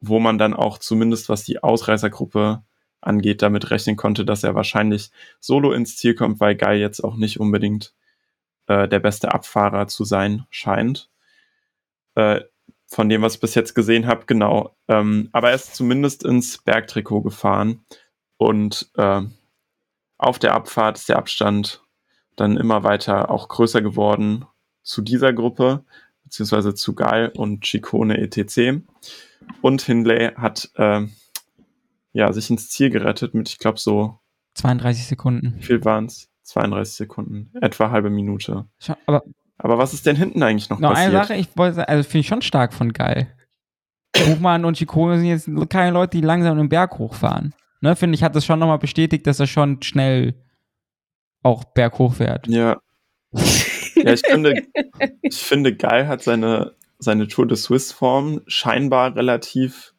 wo man dann auch zumindest was die Ausreißergruppe angeht, damit rechnen konnte, dass er wahrscheinlich solo ins Ziel kommt, weil Guy jetzt auch nicht unbedingt äh, der beste Abfahrer zu sein scheint. Äh, von dem, was ich bis jetzt gesehen habe, genau. Ähm, aber er ist zumindest ins Bergtrikot gefahren und äh, auf der Abfahrt ist der Abstand dann immer weiter auch größer geworden zu dieser Gruppe, beziehungsweise zu Gal und Chicone etc. Und Hindley hat äh, ja, sich ins Ziel gerettet mit, ich glaube, so 32 Sekunden. Wie viel waren es? 32 Sekunden, etwa halbe Minute. aber, aber was ist denn hinten eigentlich noch, noch passiert? eine Sache, ich wollte, also finde ich schon stark von geil. Buchmann und Chicone sind jetzt keine Leute, die langsam den Berg hochfahren. Ne, finde ich, hat das schon nochmal bestätigt, dass er schon schnell auch berghoch fährt. Ja. ja, ich finde, ich finde, Geil hat seine, seine Tour de Swiss Form scheinbar relativ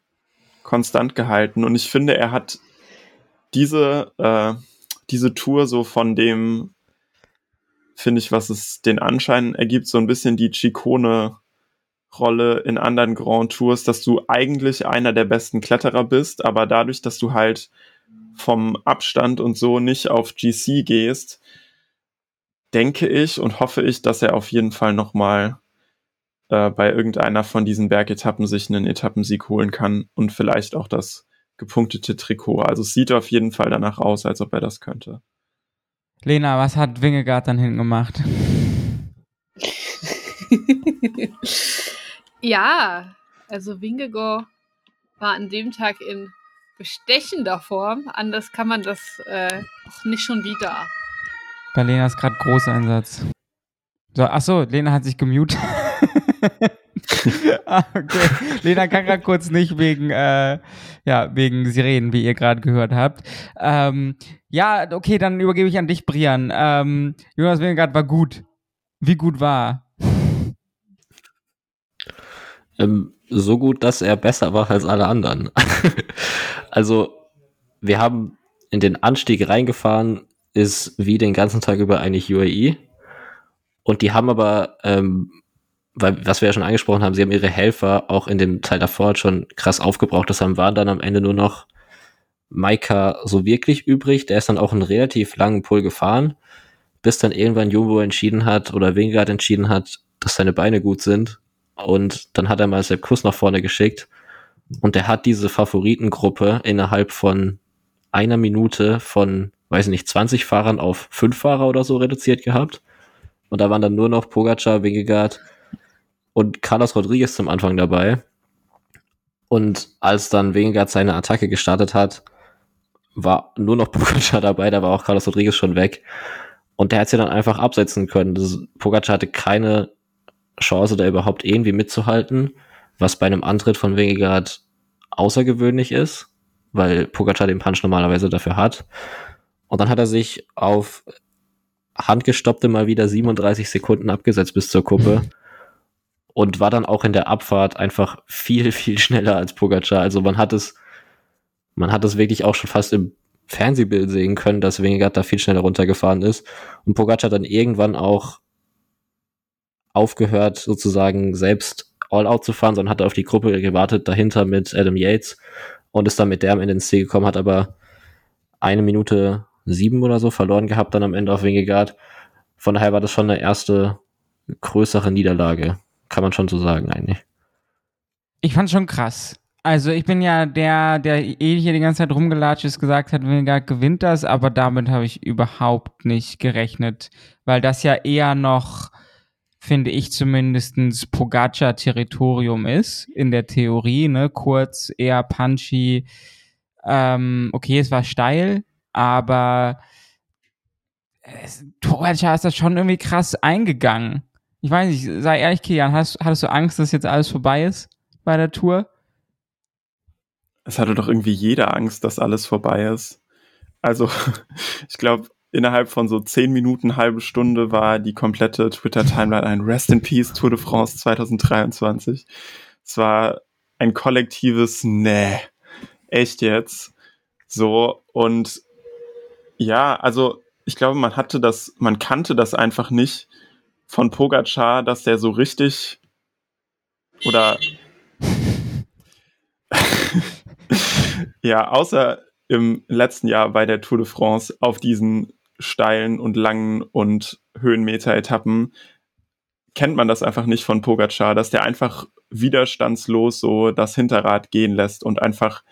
konstant gehalten. Und ich finde, er hat diese, äh, diese Tour so von dem, finde ich, was es den Anschein ergibt, so ein bisschen die Chicone Rolle in anderen Grand Tours, dass du eigentlich einer der besten Kletterer bist, aber dadurch, dass du halt vom Abstand und so nicht auf GC gehst, denke ich und hoffe ich, dass er auf jeden Fall nochmal äh, bei irgendeiner von diesen Bergetappen sich einen Etappensieg holen kann und vielleicht auch das gepunktete Trikot. Also es sieht auf jeden Fall danach aus, als ob er das könnte. Lena, was hat Wingegaard dann hinten gemacht? ja, also Wingegaard war an dem Tag in bestechender Form. Anders kann man das äh, auch nicht schon wieder. Bei Lena ist gerade Großeinsatz. So, achso, Lena hat sich gemutet. ah, okay. Lena kann gerade kurz nicht wegen, äh, ja, wegen Sirenen, wie ihr gerade gehört habt. Ähm, ja, okay, dann übergebe ich an dich, Brian. Ähm, Jonas Wingard war gut. Wie gut war? Ähm, so gut, dass er besser war als alle anderen. also, wir haben in den Anstieg reingefahren, ist wie den ganzen Tag über eigentlich UAE. Und die haben aber ähm, weil, was wir ja schon angesprochen haben, sie haben ihre Helfer auch in dem Teil davor schon krass aufgebraucht. Deshalb waren dann am Ende nur noch Maika so wirklich übrig. Der ist dann auch einen relativ langen Pull gefahren, bis dann irgendwann Jumbo entschieden hat oder Wingard entschieden hat, dass seine Beine gut sind. Und dann hat er mal Sepp Kuss nach vorne geschickt. Und er hat diese Favoritengruppe innerhalb von einer Minute von, weiß nicht, 20 Fahrern auf fünf Fahrer oder so reduziert gehabt. Und da waren dann nur noch Pogacar, Wingegaard, und Carlos Rodriguez zum Anfang dabei. Und als dann Wingard seine Attacke gestartet hat, war nur noch Pogacar dabei, da war auch Carlos Rodriguez schon weg. Und der hat sie dann einfach absetzen können. Das, Pogacar hatte keine Chance, da überhaupt irgendwie mitzuhalten, was bei einem Antritt von Wingard außergewöhnlich ist, weil Pogacar den Punch normalerweise dafür hat. Und dann hat er sich auf handgestoppte mal wieder 37 Sekunden abgesetzt bis zur Kuppe und war dann auch in der Abfahrt einfach viel, viel schneller als Pogacar. Also man hat es, man hat es wirklich auch schon fast im Fernsehbild sehen können, dass Wingard da viel schneller runtergefahren ist und Pogacar dann irgendwann auch aufgehört, sozusagen selbst all out zu fahren, sondern hat auf die Gruppe gewartet, dahinter mit Adam Yates und ist dann mit der am Ende ins Ziel gekommen, hat aber eine Minute sieben oder so verloren gehabt dann am Ende auf Wingegaard. Von daher war das schon eine erste größere Niederlage. Kann man schon so sagen eigentlich. Ich fand schon krass. Also ich bin ja der, der eh hier die ganze Zeit rumgelatscht ist, gesagt hat, Wingegaard gewinnt das, aber damit habe ich überhaupt nicht gerechnet, weil das ja eher noch, finde ich zumindestens Pogacar-Territorium ist, in der Theorie, ne, kurz, eher punchy, ähm, okay, es war steil, aber Pogacar ist das schon irgendwie krass eingegangen. Ich weiß nicht, sei ehrlich, Kian, hast, hattest du Angst, dass jetzt alles vorbei ist bei der Tour? Es hatte doch irgendwie jeder Angst, dass alles vorbei ist. Also, ich glaube, innerhalb von so zehn Minuten, halbe Stunde war die komplette Twitter-Timeline ein Rest in Peace Tour de France 2023. Es war ein kollektives Nee. Echt jetzt? So, und ja, also ich glaube, man hatte das, man kannte das einfach nicht von Pogacar, dass der so richtig oder ja, außer im letzten Jahr bei der Tour de France auf diesen steilen und langen und Höhenmeter-Etappen kennt man das einfach nicht von Pogacar, dass der einfach widerstandslos so das Hinterrad gehen lässt und einfach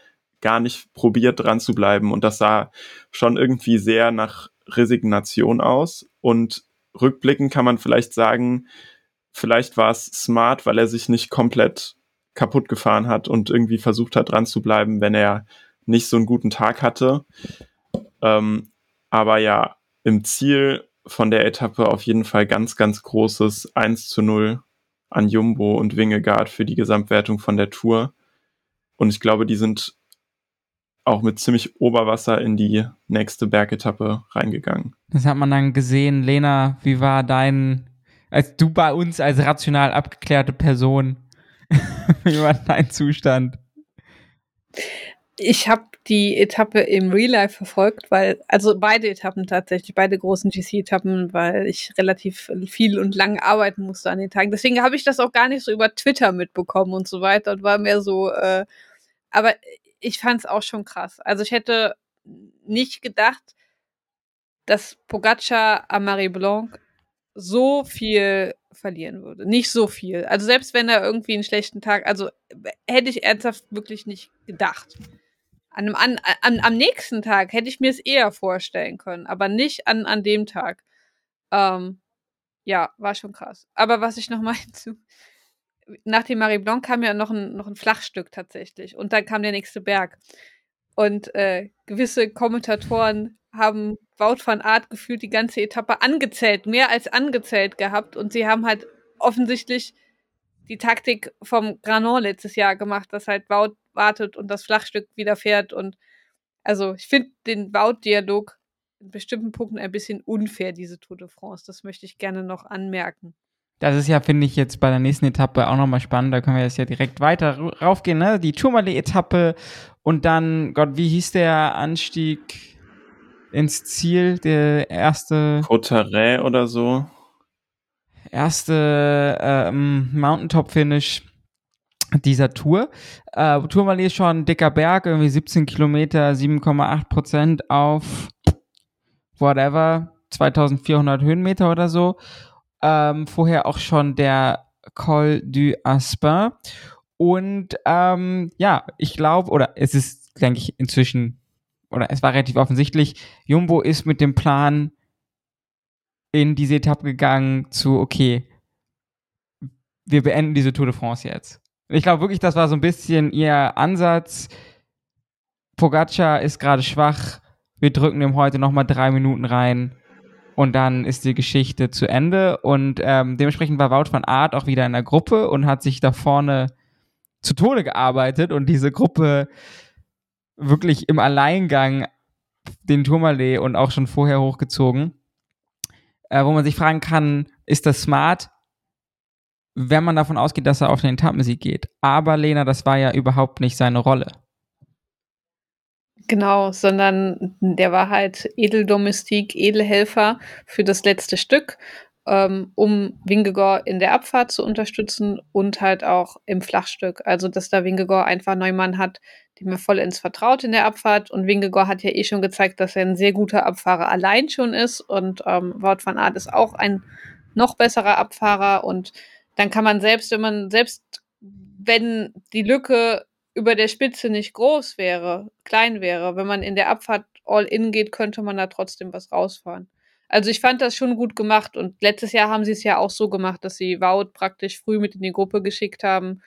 gar nicht probiert dran zu bleiben. Und das sah schon irgendwie sehr nach Resignation aus. Und rückblickend kann man vielleicht sagen, vielleicht war es smart, weil er sich nicht komplett kaputt gefahren hat und irgendwie versucht hat, dran zu bleiben, wenn er nicht so einen guten Tag hatte. Ähm, aber ja, im Ziel von der Etappe auf jeden Fall ganz, ganz großes 1 zu 0 an Jumbo und Wingegaard für die Gesamtwertung von der Tour. Und ich glaube, die sind auch mit ziemlich Oberwasser in die nächste Bergetappe reingegangen. Das hat man dann gesehen. Lena, wie war dein, als du bei uns als rational abgeklärte Person, wie war dein Zustand? Ich habe die Etappe im Real Life verfolgt, weil, also beide Etappen tatsächlich, beide großen GC-Etappen, weil ich relativ viel und lang arbeiten musste an den Tagen. Deswegen habe ich das auch gar nicht so über Twitter mitbekommen und so weiter und war mehr so, äh, aber ich fand es auch schon krass. Also ich hätte nicht gedacht, dass Pogacar am Marie Blanc so viel verlieren würde. Nicht so viel. Also selbst wenn er irgendwie einen schlechten Tag, also hätte ich ernsthaft wirklich nicht gedacht. An einem, an, an, am nächsten Tag hätte ich mir es eher vorstellen können, aber nicht an, an dem Tag. Ähm, ja, war schon krass. Aber was ich noch mal hinzu, nach dem Marie Blanc kam ja noch ein, noch ein Flachstück tatsächlich. Und dann kam der nächste Berg. Und äh, gewisse Kommentatoren haben Wout van Art gefühlt die ganze Etappe angezählt, mehr als angezählt gehabt. Und sie haben halt offensichtlich die Taktik vom Granon letztes Jahr gemacht, dass halt Wout wartet und das Flachstück wieder fährt. Und also ich finde den Wout-Dialog in bestimmten Punkten ein bisschen unfair, diese Tour de France. Das möchte ich gerne noch anmerken. Das ist ja, finde ich, jetzt bei der nächsten Etappe auch nochmal spannend. Da können wir jetzt ja direkt weiter raufgehen, ne? Die Tourmalet-Etappe und dann, Gott, wie hieß der Anstieg ins Ziel? Der erste. Cotteret oder so. Erste ähm, Mountaintop-Finish dieser Tour. Äh, Tourmalet ist schon ein dicker Berg, irgendwie 17 Kilometer, 7,8 Prozent auf whatever, 2400 Höhenmeter oder so ähm, vorher auch schon der Col du Aspin. Und ähm, ja, ich glaube, oder es ist, denke ich, inzwischen, oder es war relativ offensichtlich, Jumbo ist mit dem Plan in diese Etappe gegangen zu, okay, wir beenden diese Tour de France jetzt. Ich glaube wirklich, das war so ein bisschen ihr Ansatz. Pogacar ist gerade schwach. Wir drücken ihm heute nochmal drei Minuten rein und dann ist die Geschichte zu Ende. Und ähm, dementsprechend war Wout van Art auch wieder in der Gruppe und hat sich da vorne zu Tode gearbeitet und diese Gruppe wirklich im Alleingang den Tourmalet und auch schon vorher hochgezogen. Äh, wo man sich fragen kann, ist das smart, wenn man davon ausgeht, dass er auf den Etappensieg geht? Aber Lena, das war ja überhaupt nicht seine Rolle. Genau, sondern der war halt Edeldomestik, Edelhelfer für das letzte Stück. ähm, um Wingegor in der Abfahrt zu unterstützen und halt auch im Flachstück. Also, dass da Wingegor einfach Neumann hat, dem er vollends vertraut in der Abfahrt. Und Wingegor hat ja eh schon gezeigt, dass er ein sehr guter Abfahrer allein schon ist. Und ähm, Wout van Aert ist auch ein noch besserer Abfahrer. Und dann kann man selbst, wenn man, selbst wenn die Lücke über der Spitze nicht groß wäre, klein wäre, wenn man in der Abfahrt all in geht, könnte man da trotzdem was rausfahren. Also ich fand das schon gut gemacht und letztes Jahr haben sie es ja auch so gemacht, dass sie Wout praktisch früh mit in die Gruppe geschickt haben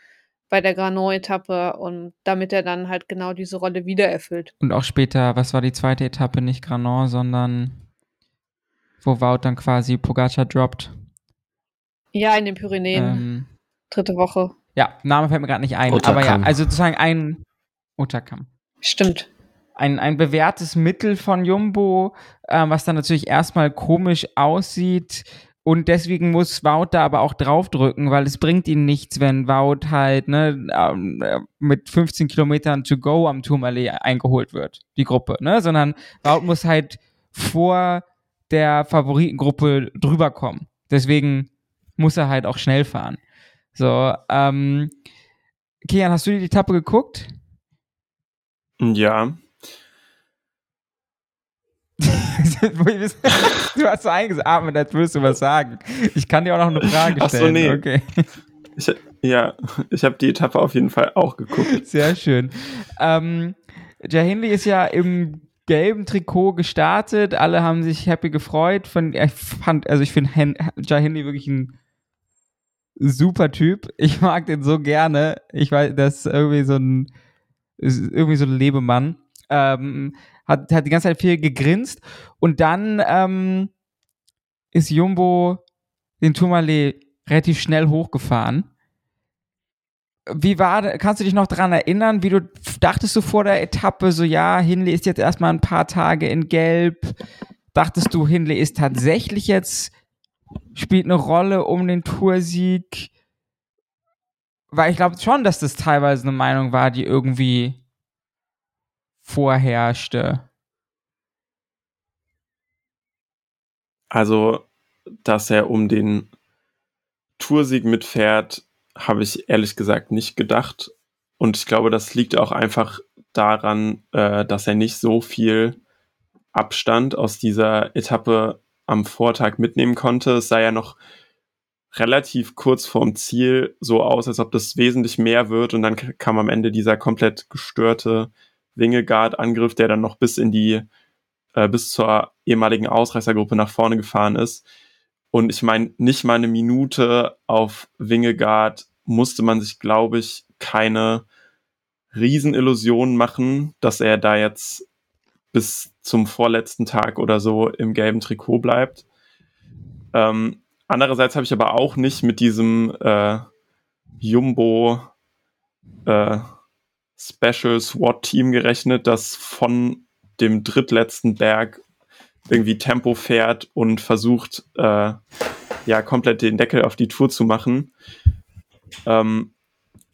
bei der Granon-Etappe und damit er dann halt genau diese Rolle wieder erfüllt. Und auch später, was war die zweite Etappe? Nicht Granon, sondern wo Wout dann quasi Pogacar droppt. Ja, in den Pyrenäen. Ähm, Dritte Woche. Ja, Name fällt mir gerade nicht ein. Otakam. Aber ja, also sozusagen ein Otakam. Stimmt ein, ein bewährtes Mittel von Jumbo, äh, was dann natürlich erstmal komisch aussieht. Und deswegen muss Wout da aber auch draufdrücken, weil es bringt ihnen nichts, wenn Wout halt ne, ähm, äh, mit 15 Kilometern to go am Tourmalet eingeholt wird, die Gruppe, ne? Sondern Wout muss halt vor der Favoritengruppe drüber kommen. Deswegen muss er halt auch schnell fahren. So, ähm, Kian, hast du die Etappe geguckt? Ja, du hast so eingeatmet, als würdest du was sagen. Ich kann dir auch noch eine Frage stellen. Ach so, nee. Okay. Ich, ja, ich habe die Etappe auf jeden Fall auch geguckt. Sehr schön. Ähm, Hindley ist ja im gelben Trikot gestartet. Alle haben sich happy gefreut. Von, ich fand, also ich finde Hindley wirklich ein super Typ. Ich mag den so gerne. Ich weiß, das ist irgendwie so ein, irgendwie so ein Lebemann. Ähm, hat, hat die ganze Zeit viel gegrinst und dann ähm, ist Jumbo den Tourmalet relativ schnell hochgefahren. Wie war, kannst du dich noch daran erinnern, wie du dachtest du vor der Etappe so, ja, Hinley ist jetzt erstmal ein paar Tage in Gelb. Dachtest du, Hinley ist tatsächlich jetzt, spielt eine Rolle um den Toursieg? Weil ich glaube schon, dass das teilweise eine Meinung war, die irgendwie vorherrschte? Also, dass er um den Toursieg mitfährt, habe ich ehrlich gesagt nicht gedacht. Und ich glaube, das liegt auch einfach daran, äh, dass er nicht so viel Abstand aus dieser Etappe am Vortag mitnehmen konnte. Es sah ja noch relativ kurz vorm Ziel so aus, als ob das wesentlich mehr wird. Und dann kam am Ende dieser komplett gestörte Wingegaard-Angriff, der dann noch bis in die, äh, bis zur ehemaligen Ausreißergruppe nach vorne gefahren ist. Und ich meine, nicht mal eine Minute auf Wingegaard musste man sich, glaube ich, keine Riesenillusionen machen, dass er da jetzt bis zum vorletzten Tag oder so im gelben Trikot bleibt. Ähm, andererseits habe ich aber auch nicht mit diesem äh, Jumbo äh, Special SWAT-Team gerechnet, das von dem drittletzten Berg irgendwie Tempo fährt und versucht, äh, ja, komplett den Deckel auf die Tour zu machen. Ähm,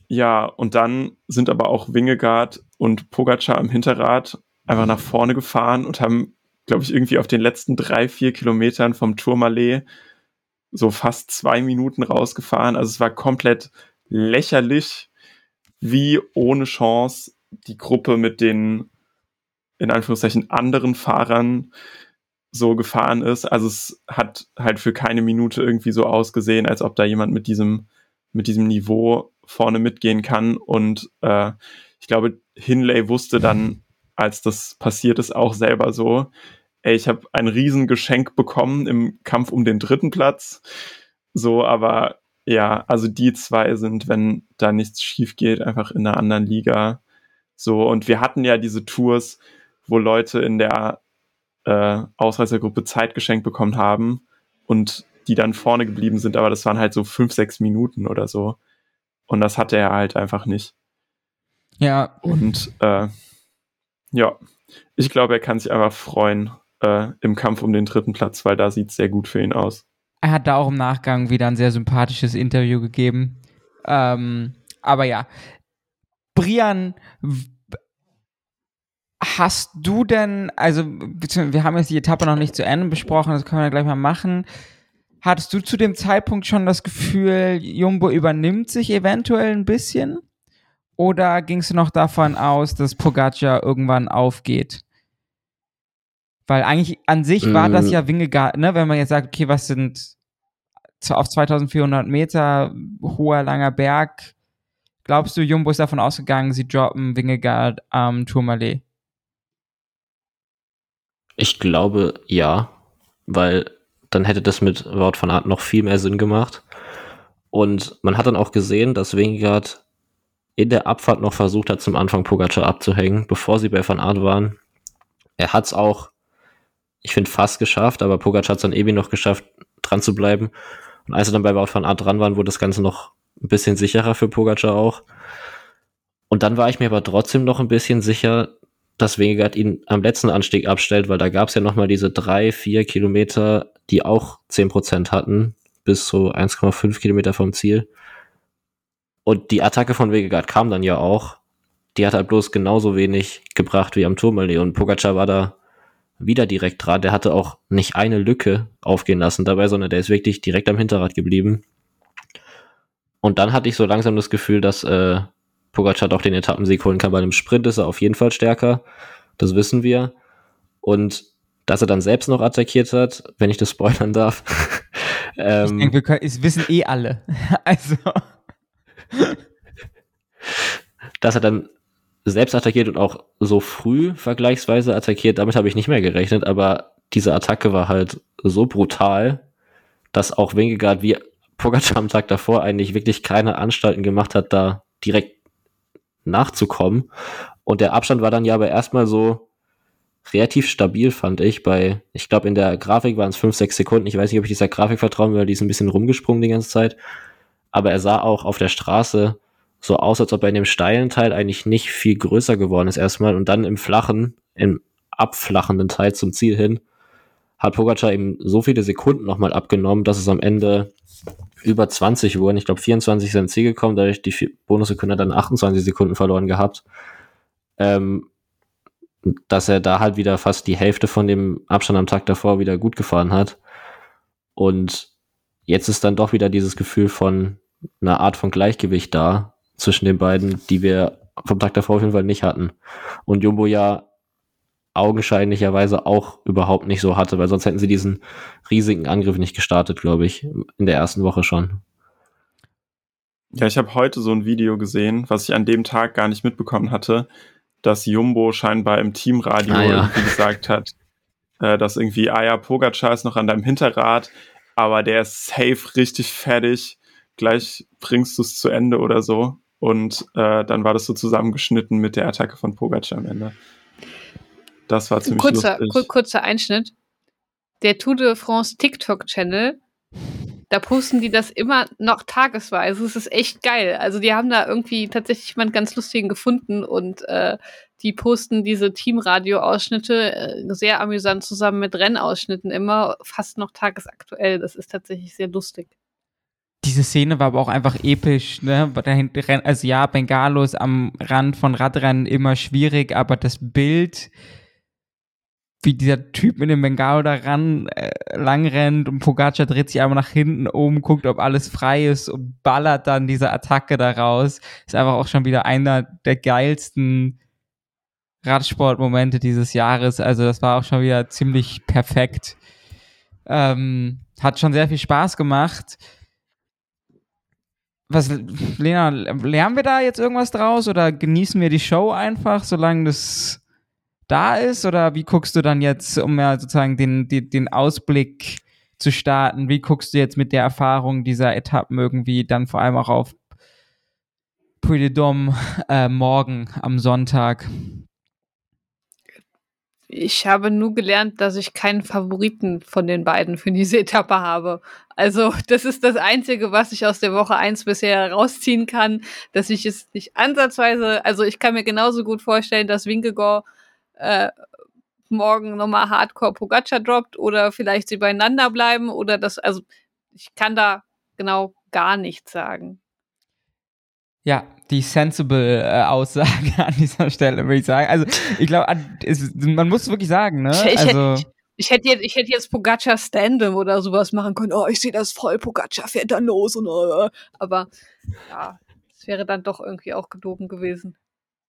ja, und dann sind aber auch Wingegaard und Pogacar am Hinterrad einfach nach vorne gefahren und haben, glaube ich, irgendwie auf den letzten drei, vier Kilometern vom Tourmalet so fast zwei Minuten rausgefahren. Also es war komplett lächerlich, wie ohne Chance die Gruppe mit den in Anführungszeichen anderen Fahrern so gefahren ist. Also es hat halt für keine Minute irgendwie so ausgesehen, als ob da jemand mit diesem mit diesem Niveau vorne mitgehen kann. Und äh, ich glaube, Hinley wusste dann, als das passiert ist, auch selber so, ey, ich habe ein Riesengeschenk bekommen im Kampf um den dritten Platz. So, aber ja, also die zwei sind, wenn da nichts schief geht, einfach in einer anderen Liga. So, und wir hatten ja diese Tours, wo Leute in der äh, Ausreißergruppe Zeit geschenkt bekommen haben und die dann vorne geblieben sind, aber das waren halt so fünf, sechs Minuten oder so. Und das hatte er halt einfach nicht. Ja. Und äh, ja, ich glaube, er kann sich einfach freuen äh, im Kampf um den dritten Platz, weil da sieht es sehr gut für ihn aus. Er hat da auch im Nachgang wieder ein sehr sympathisches Interview gegeben. Ähm, aber ja. Brian, hast du denn, also wir haben jetzt die Etappe noch nicht zu Ende besprochen, das können wir gleich mal machen. Hattest du zu dem Zeitpunkt schon das Gefühl, Jumbo übernimmt sich eventuell ein bisschen? Oder gingst du noch davon aus, dass Pogacar irgendwann aufgeht? Weil eigentlich an sich war das Mm. ja Wingegaard, ne? Wenn man jetzt sagt, okay, was sind auf 2400 Meter hoher, langer Berg, glaubst du, Jumbo ist davon ausgegangen, sie droppen Wingegaard am Tourmalet? Ich glaube ja, weil dann hätte das mit Wout van Aert noch viel mehr Sinn gemacht. Und man hat dann auch gesehen, dass Wingegaard in der Abfahrt noch versucht hat, zum Anfang Pogacar abzuhängen, bevor sie bei Van Aert waren. Er hat es auch, ich finde, fast geschafft, aber Pogacar hat es dann irgendwie noch geschafft, dran zu bleiben. Und als er dann bei Wout van Aert dran waren, wurde das Ganze noch ein bisschen sicherer für Pogacar auch. Und dann war ich mir aber trotzdem noch ein bisschen sicher, dass Wingegaard ihn am letzten Anstieg abstellt, weil da gab es ja noch mal diese drei, vier Kilometer, die auch 10% hatten, bis so 1,5 Kilometer vom Ziel. Und die Attacke von Wingegaard kam dann ja auch. Die hat halt bloß genauso wenig gebracht wie am Tourmalet. Und Pogacar war da wieder direkt dran. Der hatte auch nicht eine Lücke aufgehen lassen dabei, sondern der ist wirklich direkt am Hinterrad geblieben. Und dann hatte ich so langsam das Gefühl, dass äh, Pogacar doch den Etappensieg holen kann. Bei einem Sprint ist er auf jeden Fall stärker. Das wissen wir. Und dass er dann selbst noch attackiert hat, wenn ich das spoilern darf. Ich ähm, denke, wir können, es wissen eh alle. Also, dass er dann selbst attackiert und auch so früh vergleichsweise attackiert, damit habe ich nicht mehr gerechnet, aber diese Attacke war halt so brutal, dass auch Wingegaard wie Pogacar am Tag davor eigentlich wirklich keine Anstalten gemacht hat, da direkt nachzukommen. Und der Abstand war dann ja aber erstmal so relativ stabil, fand ich. Bei, ich glaube, in der Grafik waren es 5, 6 Sekunden. Ich weiß nicht, ob ich dieser Grafik vertrauen will, weil die ist ein bisschen rumgesprungen die ganze Zeit. Aber er sah auch auf der Straße so aus, als ob er in dem steilen Teil eigentlich nicht viel größer geworden ist erstmal und dann im flachen, im abflachenden Teil zum Ziel hin hat Pogacar eben so viele Sekunden nochmal abgenommen, dass es am Ende über 20 wurden. Ich glaube 24 sind ins Ziel gekommen, dadurch die Bonussekunde dann 28 Sekunden verloren gehabt. Ähm, dass er da halt wieder fast die Hälfte von dem Abstand am Tag davor wieder gut gefahren hat. Und jetzt ist dann doch wieder dieses Gefühl von einer Art von Gleichgewicht da zwischen den beiden, die wir vom Tag davor auf jeden Fall nicht hatten. Und Jumbo ja augenscheinlicherweise auch überhaupt nicht so hatte, weil sonst hätten sie diesen riesigen Angriff nicht gestartet, glaube ich, in der ersten Woche schon. Ja, ich habe heute so ein Video gesehen, was ich an dem Tag gar nicht mitbekommen hatte, dass Jumbo scheinbar im Teamradio Ah, ja. irgendwie gesagt hat, äh, dass irgendwie, ah ja, Pogacar ist noch an deinem Hinterrad, aber der ist safe richtig fertig, gleich bringst du es zu Ende oder so. Und äh, dann war das so zusammengeschnitten mit der Attacke von Pogacar am Ende. Das war ziemlich Kurzer, lustig. kur kurzer Einschnitt. Der Tour de France TikTok-Channel, da posten die das immer noch tagesweise. Es ist echt geil. Also die haben da irgendwie tatsächlich mal einen ganz lustigen gefunden und äh, die posten diese Teamradio-Ausschnitte äh, sehr amüsant zusammen mit Rennausschnitten immer, fast noch tagesaktuell. Das ist tatsächlich sehr lustig. Diese Szene war aber auch einfach episch, ne? Also ja, Bengalos am Rand von Radrennen immer schwierig, aber das Bild, wie dieser Typ mit dem Bengalo da ran äh, lang rennt und Pogacar dreht sich einmal nach hinten um, guckt, ob alles frei ist und ballert dann diese Attacke da raus, ist einfach auch schon wieder einer der geilsten Radsportmomente dieses Jahres. Also das war auch schon wieder ziemlich perfekt. Ähm, hat schon sehr viel Spaß gemacht. Was, Lena, lernen wir da jetzt irgendwas draus oder genießen wir die Show einfach, solange das da ist? Oder wie guckst du dann jetzt, um ja sozusagen den, den, den Ausblick zu starten, wie guckst du jetzt mit der Erfahrung dieser Etappen irgendwie dann vor allem auch auf Puy de Dôme äh, morgen am Sonntag? Ich habe nur gelernt, dass ich keinen Favoriten von den beiden für diese Etappe habe. Also, das ist das Einzige, was ich aus der Woche eins bisher rausziehen kann, dass ich es nicht ansatzweise, also ich kann mir genauso gut vorstellen, dass Winkegaard äh, morgen nochmal Hardcore Pogacar droppt oder vielleicht sie beieinander bleiben oder das, also ich kann da genau gar nichts sagen. Ja, die sensible äh, Aussage an dieser Stelle, würde ich sagen. Also, ich glaube, man muss wirklich sagen, ne? Ich, ich, Also, ich, Ich hätte jetzt, ich hätte jetzt Pogacar Standem oder sowas machen können. Oh, ich sehe das voll, Pogacar fährt dann los und uh, aber ja, es wäre dann doch irgendwie auch gelogen gewesen.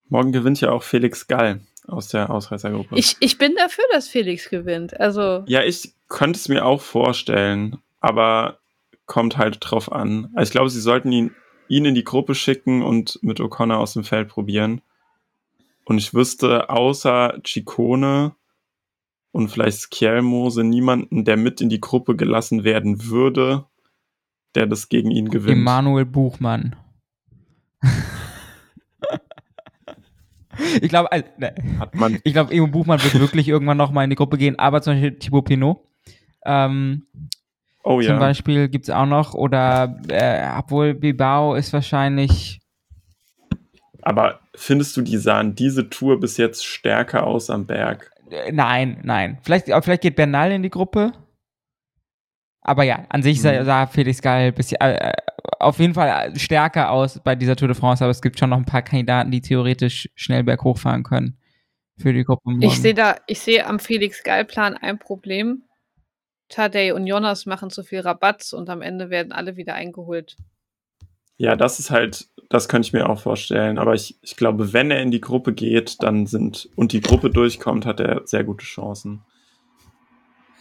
Morgen gewinnt ja auch Felix Gall aus der Ausreißergruppe. Ich, ich bin dafür, dass Felix gewinnt. Also. Ja, ich könnte es mir auch vorstellen, aber kommt halt drauf an. Also ich glaube, sie sollten ihn, ihn in die Gruppe schicken und mit O'Connor aus dem Feld probieren. Und ich wüsste, außer Chicone und vielleicht Skjelmose niemanden, der mit in die Gruppe gelassen werden würde, der das gegen ihn gewinnt. Emanuel Buchmann. ich glaube, also, ne. ich glaube, Emo Buchmann wird wirklich irgendwann noch mal in die Gruppe gehen, aber zum Beispiel Thibaut Pinot. Ähm, oh zum ja. Beispiel gibt es auch noch, oder äh, obwohl Bilbao ist wahrscheinlich. Aber findest du, die sahen diese Tour bis jetzt stärker aus am Berg? Äh, nein, nein. Vielleicht, vielleicht geht Bernal in die Gruppe. Aber ja, an sich sah, Mhm. sah Felix Gall bisschen, äh, auf jeden Fall stärker aus bei dieser Tour de France, aber es gibt schon noch ein paar Kandidaten, die theoretisch schnell berghoch fahren können für die Gruppe. morgen. Ich sehe da, ich sehe am Felix Geil-Plan ein Problem. Tadej und Jonas machen zu viel Rabatz und am Ende werden alle wieder eingeholt. Ja, das ist halt, das könnte ich mir auch vorstellen. Aber ich, ich glaube, wenn er in die Gruppe geht, dann sind und die Gruppe durchkommt, hat er sehr gute Chancen.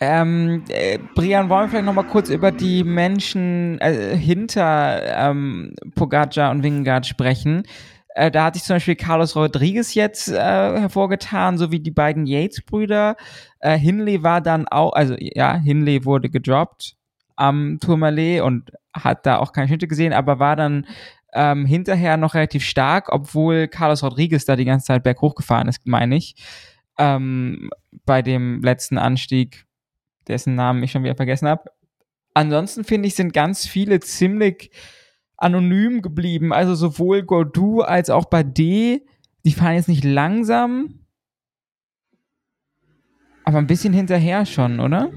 Ähm, äh, Brian, wollen wir vielleicht noch mal kurz über die Menschen äh, hinter ähm, Pogacar und Wingegaard sprechen? Äh, da hat sich zum Beispiel Carlos Rodriguez jetzt äh, hervorgetan, sowie die beiden Yates-Brüder. Äh, Hinley war dann auch, also ja, Hinley wurde gedroppt am Tourmalet und hat da auch keine Schnitte gesehen, aber war dann ähm, hinterher noch relativ stark, obwohl Carlos Rodriguez da die ganze Zeit berghoch gefahren ist, meine ich. Ähm, bei dem letzten Anstieg dessen Namen ich schon wieder vergessen habe. Ansonsten finde ich, sind ganz viele ziemlich anonym geblieben. Also sowohl Gaudu als auch Bade, die fahren jetzt nicht langsam, aber ein bisschen hinterher schon, oder?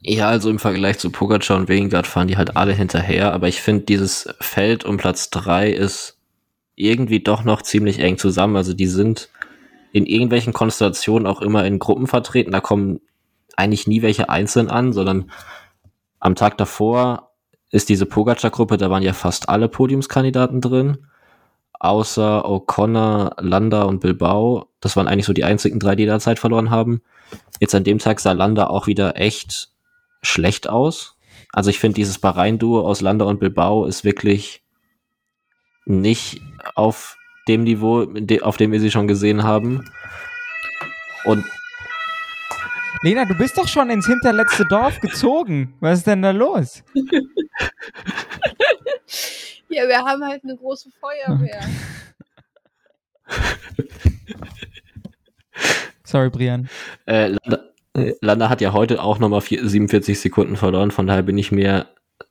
Ja, also im Vergleich zu Pogacar und Vingegaard fahren die halt alle hinterher, aber ich finde, dieses Feld um Platz drei ist irgendwie doch noch ziemlich eng zusammen. Also die sind in irgendwelchen Konstellationen auch immer in Gruppen vertreten. Da kommen eigentlich nie welche einzeln an, sondern am Tag davor ist diese Pogacar-Gruppe, da waren ja fast alle Podiumskandidaten drin, außer O'Connor, Landa und Bilbao. Das waren eigentlich so die einzigen drei, die da Zeit verloren haben. Jetzt an dem Tag sah Landa auch wieder echt schlecht aus. Also ich finde, dieses Bahrain-Duo aus Landa und Bilbao ist wirklich nicht auf dem Niveau, auf dem wir sie schon gesehen haben. Und Lena, du bist doch schon ins hinterletzte Dorf gezogen. Was ist denn da los? Ja, wir haben halt eine große Feuerwehr. Sorry, Brian. äh, Landa, Landa hat ja heute auch nochmal 47 Sekunden verloren, von daher bin ich mir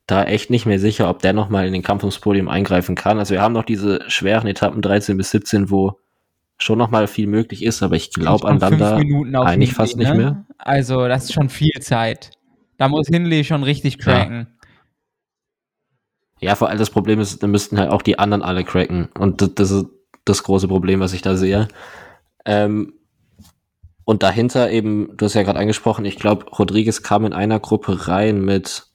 da echt nicht mehr sicher, ob der nochmal in den Kampf ums Podium eingreifen kann. Also wir haben noch diese schweren Etappen 13 bis 17, wo schon nochmal viel möglich ist, aber ich glaube an auf eigentlich fast nicht ne? mehr. Also, das ist schon viel Zeit. Da muss Hinley schon richtig cracken. Ja, vor allem das Problem ist, da müssten halt auch die anderen alle cracken. Und das, das ist das große Problem, was ich da sehe. Ähm, und dahinter eben, du hast ja gerade angesprochen, ich glaube, Rodriguez kam in einer Gruppe rein mit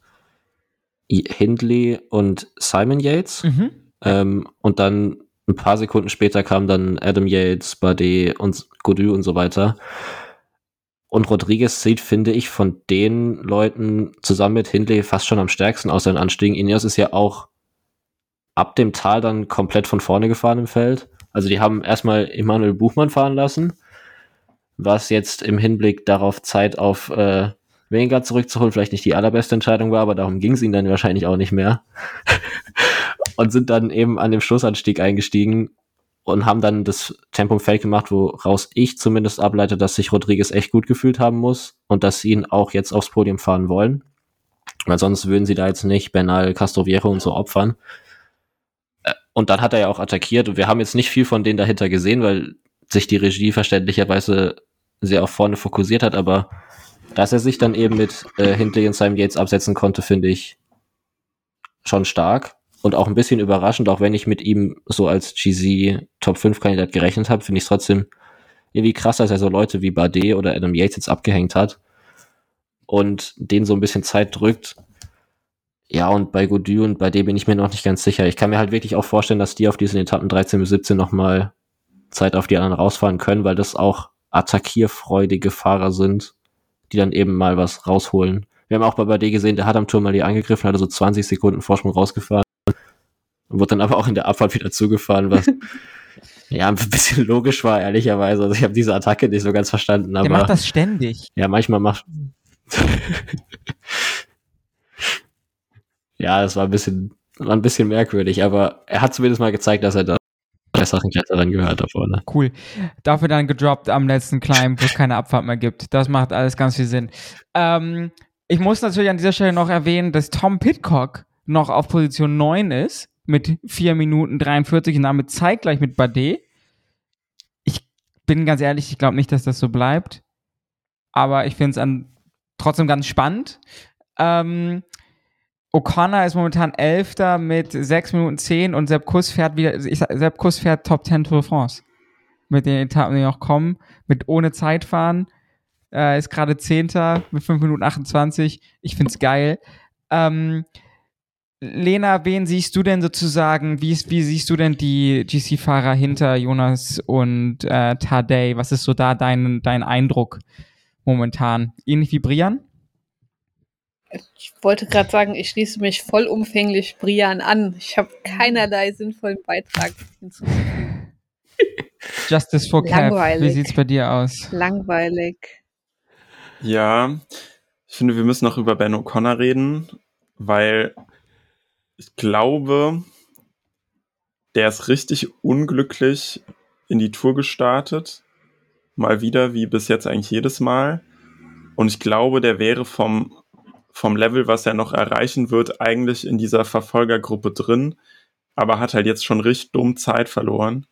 Hindley und Simon Yates. Mhm. Ähm, und dann ein paar Sekunden später kam dann Adam Yates, Bade und Godu und so weiter. Und Rodriguez sieht, finde ich, von den Leuten zusammen mit Hindley fast schon am stärksten aus seinen Anstiegen. Ineos ist ja auch ab dem Tal dann komplett von vorne gefahren im Feld. Also die haben erstmal Emanuel Buchmann fahren lassen, was jetzt im Hinblick darauf Zeit auf äh, Wenger zurückzuholen vielleicht nicht die allerbeste Entscheidung war, aber darum ging es ihnen dann wahrscheinlich auch nicht mehr. und sind dann eben an dem Schlussanstieg eingestiegen und haben dann das Tempo im Feld gemacht, woraus ich zumindest ableite, dass sich Rodriguez echt gut gefühlt haben muss und dass sie ihn auch jetzt aufs Podium fahren wollen. Weil sonst würden sie da jetzt nicht Bernal, Castroviejo und so opfern. Äh, Und dann hat er ja auch attackiert und wir haben jetzt nicht viel von denen dahinter gesehen, weil sich die Regie verständlicherweise sehr auf vorne fokussiert hat, aber dass er sich dann eben mit äh, Hindley und Simon Yates absetzen konnte, finde ich schon stark und auch ein bisschen überraschend, auch wenn ich mit ihm so als GZ Top 5 Kandidat gerechnet habe, finde ich es trotzdem irgendwie krass, dass er so Leute wie Bardet oder Adam Yates jetzt abgehängt hat und denen so ein bisschen Zeit drückt. Ja, und bei Godu und bei dem bin ich mir noch nicht ganz sicher. Ich kann mir halt wirklich auch vorstellen, dass die auf diesen Etappen 13 bis 17 nochmal Zeit auf die anderen rausfahren können, weil das auch attackierfreudige Fahrer sind, die dann eben mal was rausholen. Wir haben auch bei Bardet gesehen, der hat am Turm mal die angegriffen, hat so 20 Sekunden Vorsprung rausgefahren wurde dann aber auch in der Abfahrt wieder zugefahren, was ja ein bisschen logisch war, ehrlicherweise. Also ich habe diese Attacke nicht so ganz verstanden. Aber, der macht das ständig. Ja, manchmal macht. ja, das war ein bisschen, war ein bisschen merkwürdig, aber er hat zumindest mal gezeigt, dass er da besseren Kletterern gehört da vorne. Cool. Dafür dann gedroppt am letzten Climb, wo es keine Abfahrt mehr gibt. Das macht alles ganz viel Sinn. Ähm, ich muss natürlich an dieser Stelle noch erwähnen, dass Tom Pitcock noch auf Position 9 ist mit 4 Minuten 43 und damit zeitgleich mit Bade. Ich bin ganz ehrlich, ich glaube nicht, dass das so bleibt. Aber ich finde es trotzdem ganz spannend. Ähm, O'Connor ist momentan Elfter mit 6 Minuten 10 und Sepp Kuss fährt wieder, ich sag, Sepp Kuss fährt Top 10 Tour de France. Mit den Etappen, die noch kommen, mit ohne Zeitfahren. Äh, ist gerade Zehnter mit 5 Minuten 28. Ich finde es geil. Ähm, Lena, wen siehst du denn sozusagen, wie, wie siehst du denn die GC-Fahrer hinter Jonas und äh, Tadej? Was ist so da dein, dein Eindruck momentan? Ähnlich wie Brian? Ich wollte gerade sagen, ich schließe mich vollumfänglich Brian an. Ich habe keinerlei sinnvollen Beitrag hinzuzufügen. Justice for Cap, wie sieht's bei dir aus? Langweilig. Ja, ich finde, wir müssen noch über Ben O'Connor reden, weil ich glaube, der ist richtig unglücklich in die Tour gestartet. Mal wieder, wie bis jetzt eigentlich jedes Mal. Und ich glaube, der wäre vom, vom Level, was er noch erreichen wird, eigentlich in dieser Verfolgergruppe drin. Aber hat halt jetzt schon richtig dumm Zeit verloren.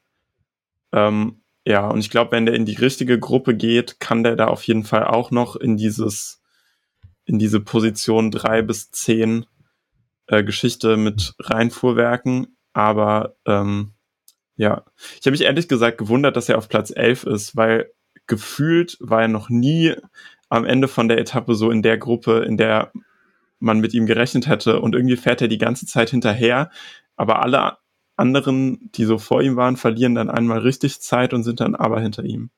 Ähm, ja, und ich glaube, wenn der in die richtige Gruppe geht, kann der da auf jeden Fall auch noch in dieses, in diese Position drei bis zehn äh, Geschichte mit Reinfuhrwerken, aber ähm, ja, ich habe mich ehrlich gesagt gewundert, dass er auf Platz 11 ist, weil gefühlt war er noch nie am Ende von der Etappe so in der Gruppe, in der man mit ihm gerechnet hätte und irgendwie fährt er die ganze Zeit hinterher, aber alle anderen, die so vor ihm waren, verlieren dann einmal richtig Zeit und sind dann aber hinter ihm.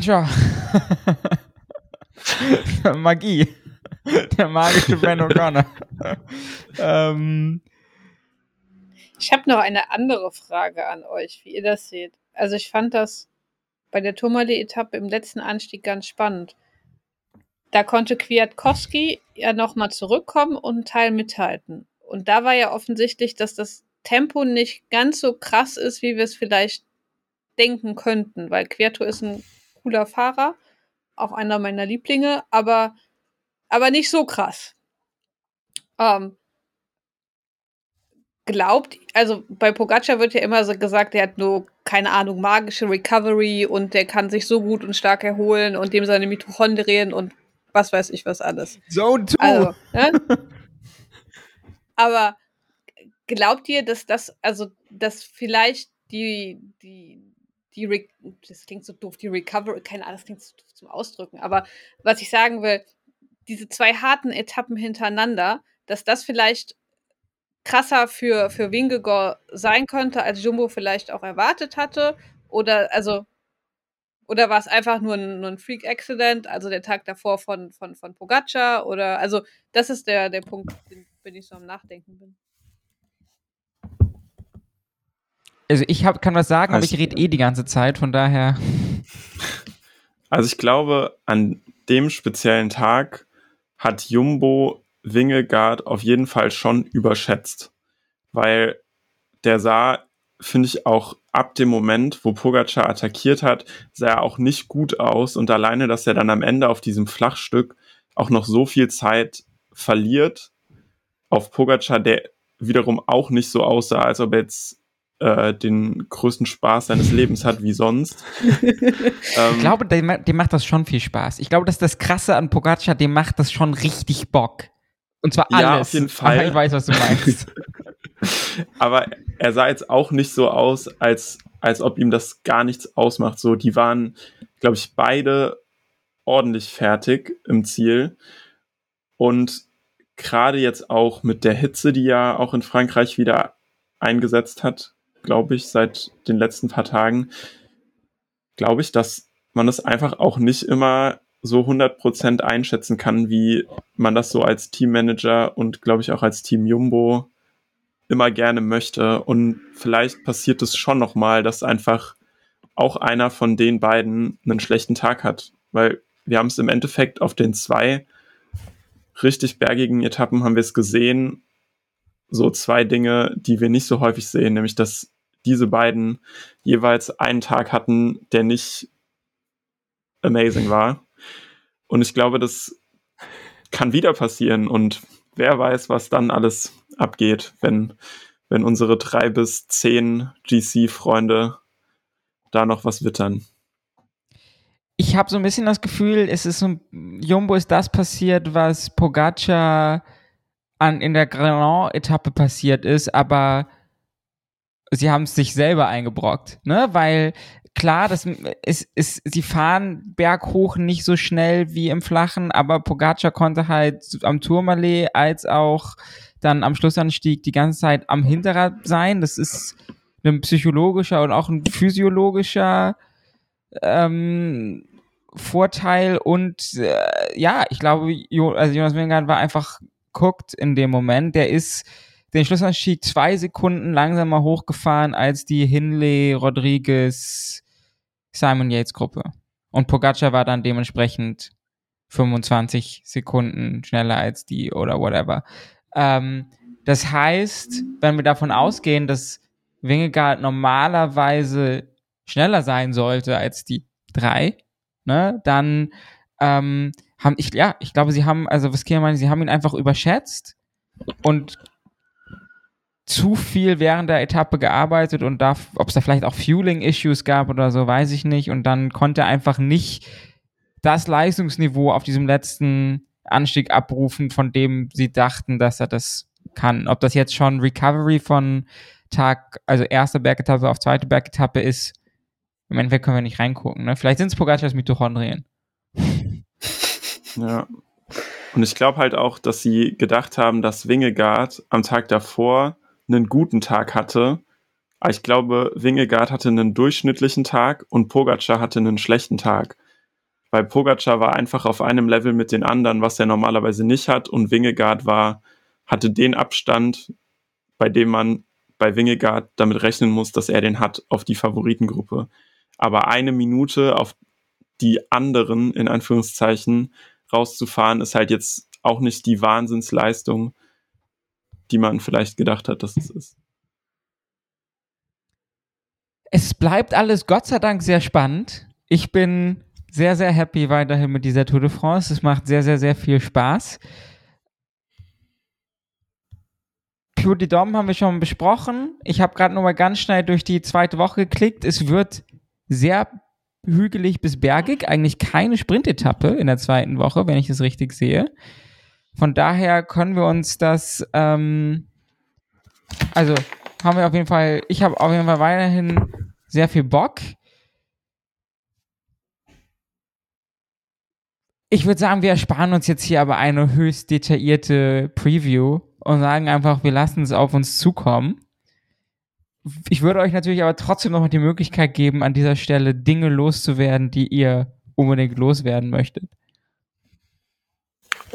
Tja. Magie. Der magische Ben O'Connor. ähm. Ich habe noch eine andere Frage an euch, wie ihr das seht. Also ich fand das bei der Tourmalet-Etappe im letzten Anstieg ganz spannend. Da konnte Kwiatkowski ja nochmal zurückkommen und einen Teil mithalten. Und da war ja offensichtlich, dass das Tempo nicht ganz so krass ist, wie wir es vielleicht denken könnten, weil Querto ist ein cooler Fahrer, auch einer meiner Lieblinge, aber aber nicht so krass. Ähm, glaubt, also bei Pogacar wird ja immer so gesagt, der hat nur, keine Ahnung, magische Recovery und der kann sich so gut und stark erholen und dem seine Mitochondrien und was weiß ich was alles. Zone 2. Also, ne? Aber glaubt ihr, dass das, also, dass vielleicht die, die, die, Re das klingt so doof, die Recovery, keine Ahnung, das klingt so doof zum Ausdrücken, aber was ich sagen will, diese zwei harten Etappen hintereinander, dass das vielleicht krasser für, für Wingegor sein könnte, als Jumbo vielleicht auch erwartet hatte. Oder, also, oder war es einfach nur ein, nur ein Freak-Accident, also der Tag davor von, von, von Pogacar? Oder, also, das ist der, der Punkt, den, wenn ich so am Nachdenken bin. Also, ich hab, kann was sagen, also, aber ich rede eh die ganze Zeit, von daher. Also, ich glaube, an dem speziellen Tag hat Jumbo Wingegaard auf jeden Fall schon überschätzt, weil der sah, finde ich, auch ab dem Moment, wo Pogacar attackiert hat, sah er auch nicht gut aus. Und alleine, dass er dann am Ende auf diesem Flachstück auch noch so viel Zeit verliert auf Pogacar, der wiederum auch nicht so aussah, als ob er jetzt äh, den größten Spaß seines Lebens hat wie sonst. ähm, ich glaube, dem, dem, macht das schon viel Spaß. Ich glaube, dass das Krasse an Pogacar, dem macht das schon richtig Bock. Und zwar alles. Ja, auf jeden Fall. Aber ich weiß, was du meinst. Aber er sah jetzt auch nicht so aus, als, als ob ihm das gar nichts ausmacht. So, die waren, glaube ich, beide ordentlich fertig im Ziel. Und gerade jetzt auch mit der Hitze, die ja auch in Frankreich wieder eingesetzt hat, glaube ich, seit den letzten paar Tagen, glaube ich, dass man es einfach auch nicht immer so 100% einschätzen kann, wie man das so als Teammanager und glaube ich auch als Team Jumbo immer gerne möchte. Und vielleicht passiert es schon nochmal, dass einfach auch einer von den beiden einen schlechten Tag hat. Weil wir haben es im Endeffekt auf den zwei richtig bergigen Etappen haben wir es gesehen. So zwei Dinge, die wir nicht so häufig sehen, nämlich dass diese beiden jeweils einen Tag hatten, der nicht amazing war. Und ich glaube, das kann wieder passieren und wer weiß, was dann alles abgeht, wenn, wenn unsere drei bis zehn GC-Freunde da noch was wittern. Ich habe so ein bisschen das Gefühl, es ist so, Jumbo ist das passiert, was Pogacar an, in der Grand-Etappe passiert ist, aber sie haben es sich selber eingebrockt, ne? Weil klar, das ist, ist, sie fahren berghoch nicht so schnell wie im Flachen, aber Pogacar konnte halt am Tourmalet als auch dann am Schlussanstieg die ganze Zeit am Hinterrad sein. Das ist ein psychologischer und auch ein physiologischer ähm, Vorteil und äh, ja, ich glaube, jo also Jonas Wingard war einfach guckt in dem Moment. Der ist den Schlussanstieg zwei Sekunden langsamer hochgefahren als die Hinley, Rodriguez, Simon Yates Gruppe. Und Pogacar war dann dementsprechend 25 Sekunden schneller als die oder whatever. Ähm, das heißt, wenn wir davon ausgehen, dass Wingegaard normalerweise schneller sein sollte als die drei, ne, dann ähm, haben ich, ja, ich glaube, sie haben, also was Kia meine, sie haben ihn einfach überschätzt und zu viel während der Etappe gearbeitet und da, ob es da vielleicht auch Fueling-Issues gab oder so, weiß ich nicht. Und dann konnte er einfach nicht das Leistungsniveau auf diesem letzten Anstieg abrufen, von dem sie dachten, dass er das kann. Ob das jetzt schon Recovery von Tag, also erste Bergetappe auf zweite Bergetappe ist, im Endeffekt können wir nicht reingucken. Ne? Vielleicht sind es Pogacars Mitochondrien. Ja. Und ich glaube halt auch, dass sie gedacht haben, dass Wingegaard am Tag davor einen guten Tag hatte. Aber ich glaube, Wingegaard hatte einen durchschnittlichen Tag und Pogacar hatte einen schlechten Tag. Weil Pogacar war einfach auf einem Level mit den anderen, was er normalerweise nicht hat. Und Wingegaard war, hatte den Abstand, bei dem man bei Wingegaard damit rechnen muss, dass er den hat auf die Favoritengruppe. Aber eine Minute auf die anderen, in Anführungszeichen, rauszufahren, ist halt jetzt auch nicht die Wahnsinnsleistung, die man vielleicht gedacht hat, dass es ist. Es bleibt alles Gott sei Dank sehr spannend. Ich bin sehr, sehr happy weiterhin mit dieser Tour de France. Es macht sehr, sehr, sehr viel Spaß. De Dom haben wir schon besprochen. Ich habe gerade noch mal ganz schnell durch die zweite Woche geklickt. Es wird sehr hügelig bis bergig, eigentlich keine Sprintetappe in der zweiten Woche, wenn ich es richtig sehe. Von daher können wir uns das, ähm, also haben wir auf jeden Fall, ich habe auf jeden Fall weiterhin sehr viel Bock. Ich würde sagen, wir ersparen uns jetzt hier aber eine höchst detaillierte Preview und sagen einfach, wir lassen es auf uns zukommen. Ich würde euch natürlich aber trotzdem noch die Möglichkeit geben, an dieser Stelle Dinge loszuwerden, die ihr unbedingt loswerden möchtet.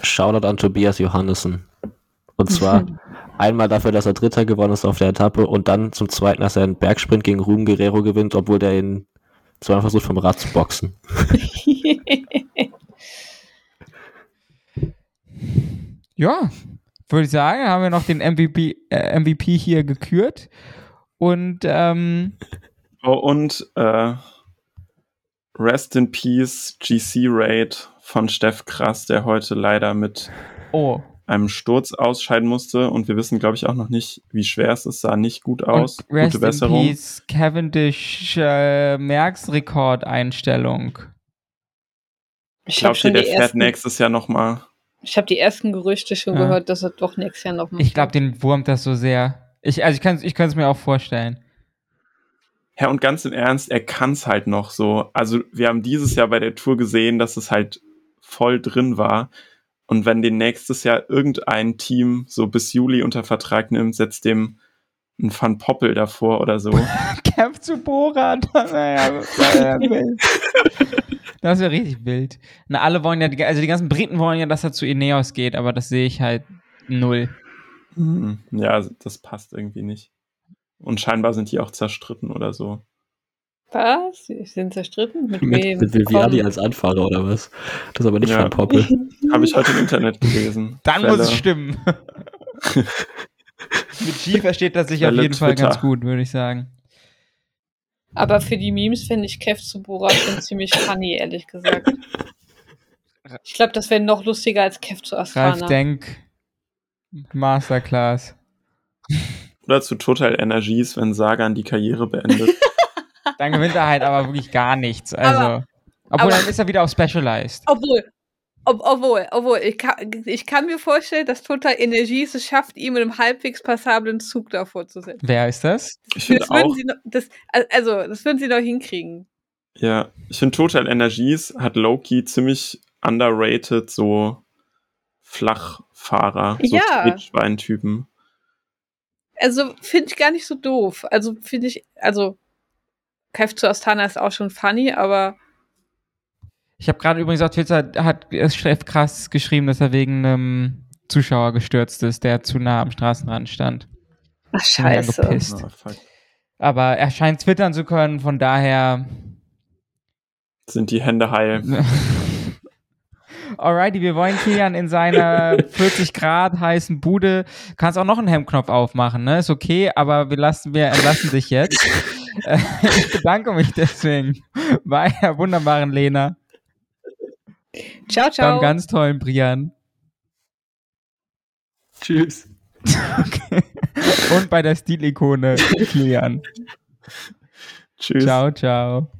Shoutout an Tobias Johannessen. Und zwar einmal dafür, dass er Dritter gewonnen ist auf der Etappe und dann zum Zweiten, dass er einen Bergsprint gegen Ruben Guerrero gewinnt, obwohl der ihn zweimal versucht vom Rad zu boxen. ja, würde ich sagen, haben wir noch den MVP, äh, MVP hier gekürt. Und, ähm, oh, und äh, Rest in Peace GC Raid von Steff Krass, der heute leider mit oh. einem Sturz ausscheiden musste. Und wir wissen, glaube ich, auch noch nicht, wie schwer es ist. Sah nicht gut aus. Und Rest Gute Besserung. In Peace, Cavendish äh, Merckx-Rekordeinstellung. Ich glaube, der fährt ersten, nächstes Jahr nochmal. Ich habe die ersten Gerüchte schon ja. gehört, dass er doch nächstes Jahr nochmal. Ich glaube, den wurmt das so sehr. Ich, also ich kann es ich mir auch vorstellen. Ja, und ganz im Ernst, er kann's halt noch so. Also, wir haben dieses Jahr bei der Tour gesehen, dass es halt voll drin war. Und wenn den nächstes Jahr irgendein Team so bis Juli unter Vertrag nimmt, setzt dem ein Van Poppel davor oder so. Kev zu Borat. Das wäre wild. Das wäre richtig wild. Na, alle wollen ja, die, also die ganzen Briten wollen ja, dass er zu Ineos geht, aber das sehe ich halt null. Hm, Ja, das passt irgendwie nicht. Und scheinbar sind die auch zerstritten oder so. Was? Sie sind zerstritten? Mit, Mit, wem? mit Viviani Komm. als Anfahrer oder was? Das ist aber nicht Ja. Van Poppel. Habe ich heute im Internet gelesen. Dann Quelle. muss es stimmen. Mit G versteht das sich auf Quelle jeden Fall Twitter. ganz gut, würde ich sagen. Aber für die Memes finde ich Kev zu Borat schon ziemlich funny, ehrlich gesagt. Ich glaube, das wäre noch lustiger als Kev zu Ralf Astana. Denk, Masterclass. Oder zu Total Energies, wenn Sagan die Karriere beendet. Dann gewinnt er halt aber wirklich gar nichts. Also, Aber- obwohl aber- dann ist er wieder auf Specialized. Obwohl, ob, obwohl, obwohl, ich kann, ich kann mir vorstellen, dass Total Energies es schafft, ihm in einem halbwegs passablen Zug davor zu setzen. Wer ist das? Ich finde Das würden auch, sie noch, das, also, das würden sie noch hinkriegen. ja, ich finde Total Energies hat Loki ziemlich underrated, so Flachfahrer, so Ja. Tretschwein-Typen. Also, finde ich gar nicht so doof. Also, finde ich, also, Kev zu Astana ist auch schon funny, aber Ich habe gerade übrigens auf Twitter, hat Chef krass geschrieben, dass er wegen einem Zuschauer gestürzt ist, der zu nah am Straßenrand stand. ach, scheiße. fuck. Aber er scheint twittern zu können, von daher. Sind die Hände heil. Alrighty, wir wollen Kilian in seiner 40 Grad heißen Bude. Kannst auch noch einen Hemmknopf aufmachen, ne? Ist okay, aber wir lassen, wir entlassen dich jetzt. Ich bedanke mich deswegen bei der wunderbaren Lena, Ciao, ciao. beim ganz tollen Brian Tschüss. und bei der Stilikone Kilian. Tschüss. Ciao, ciao.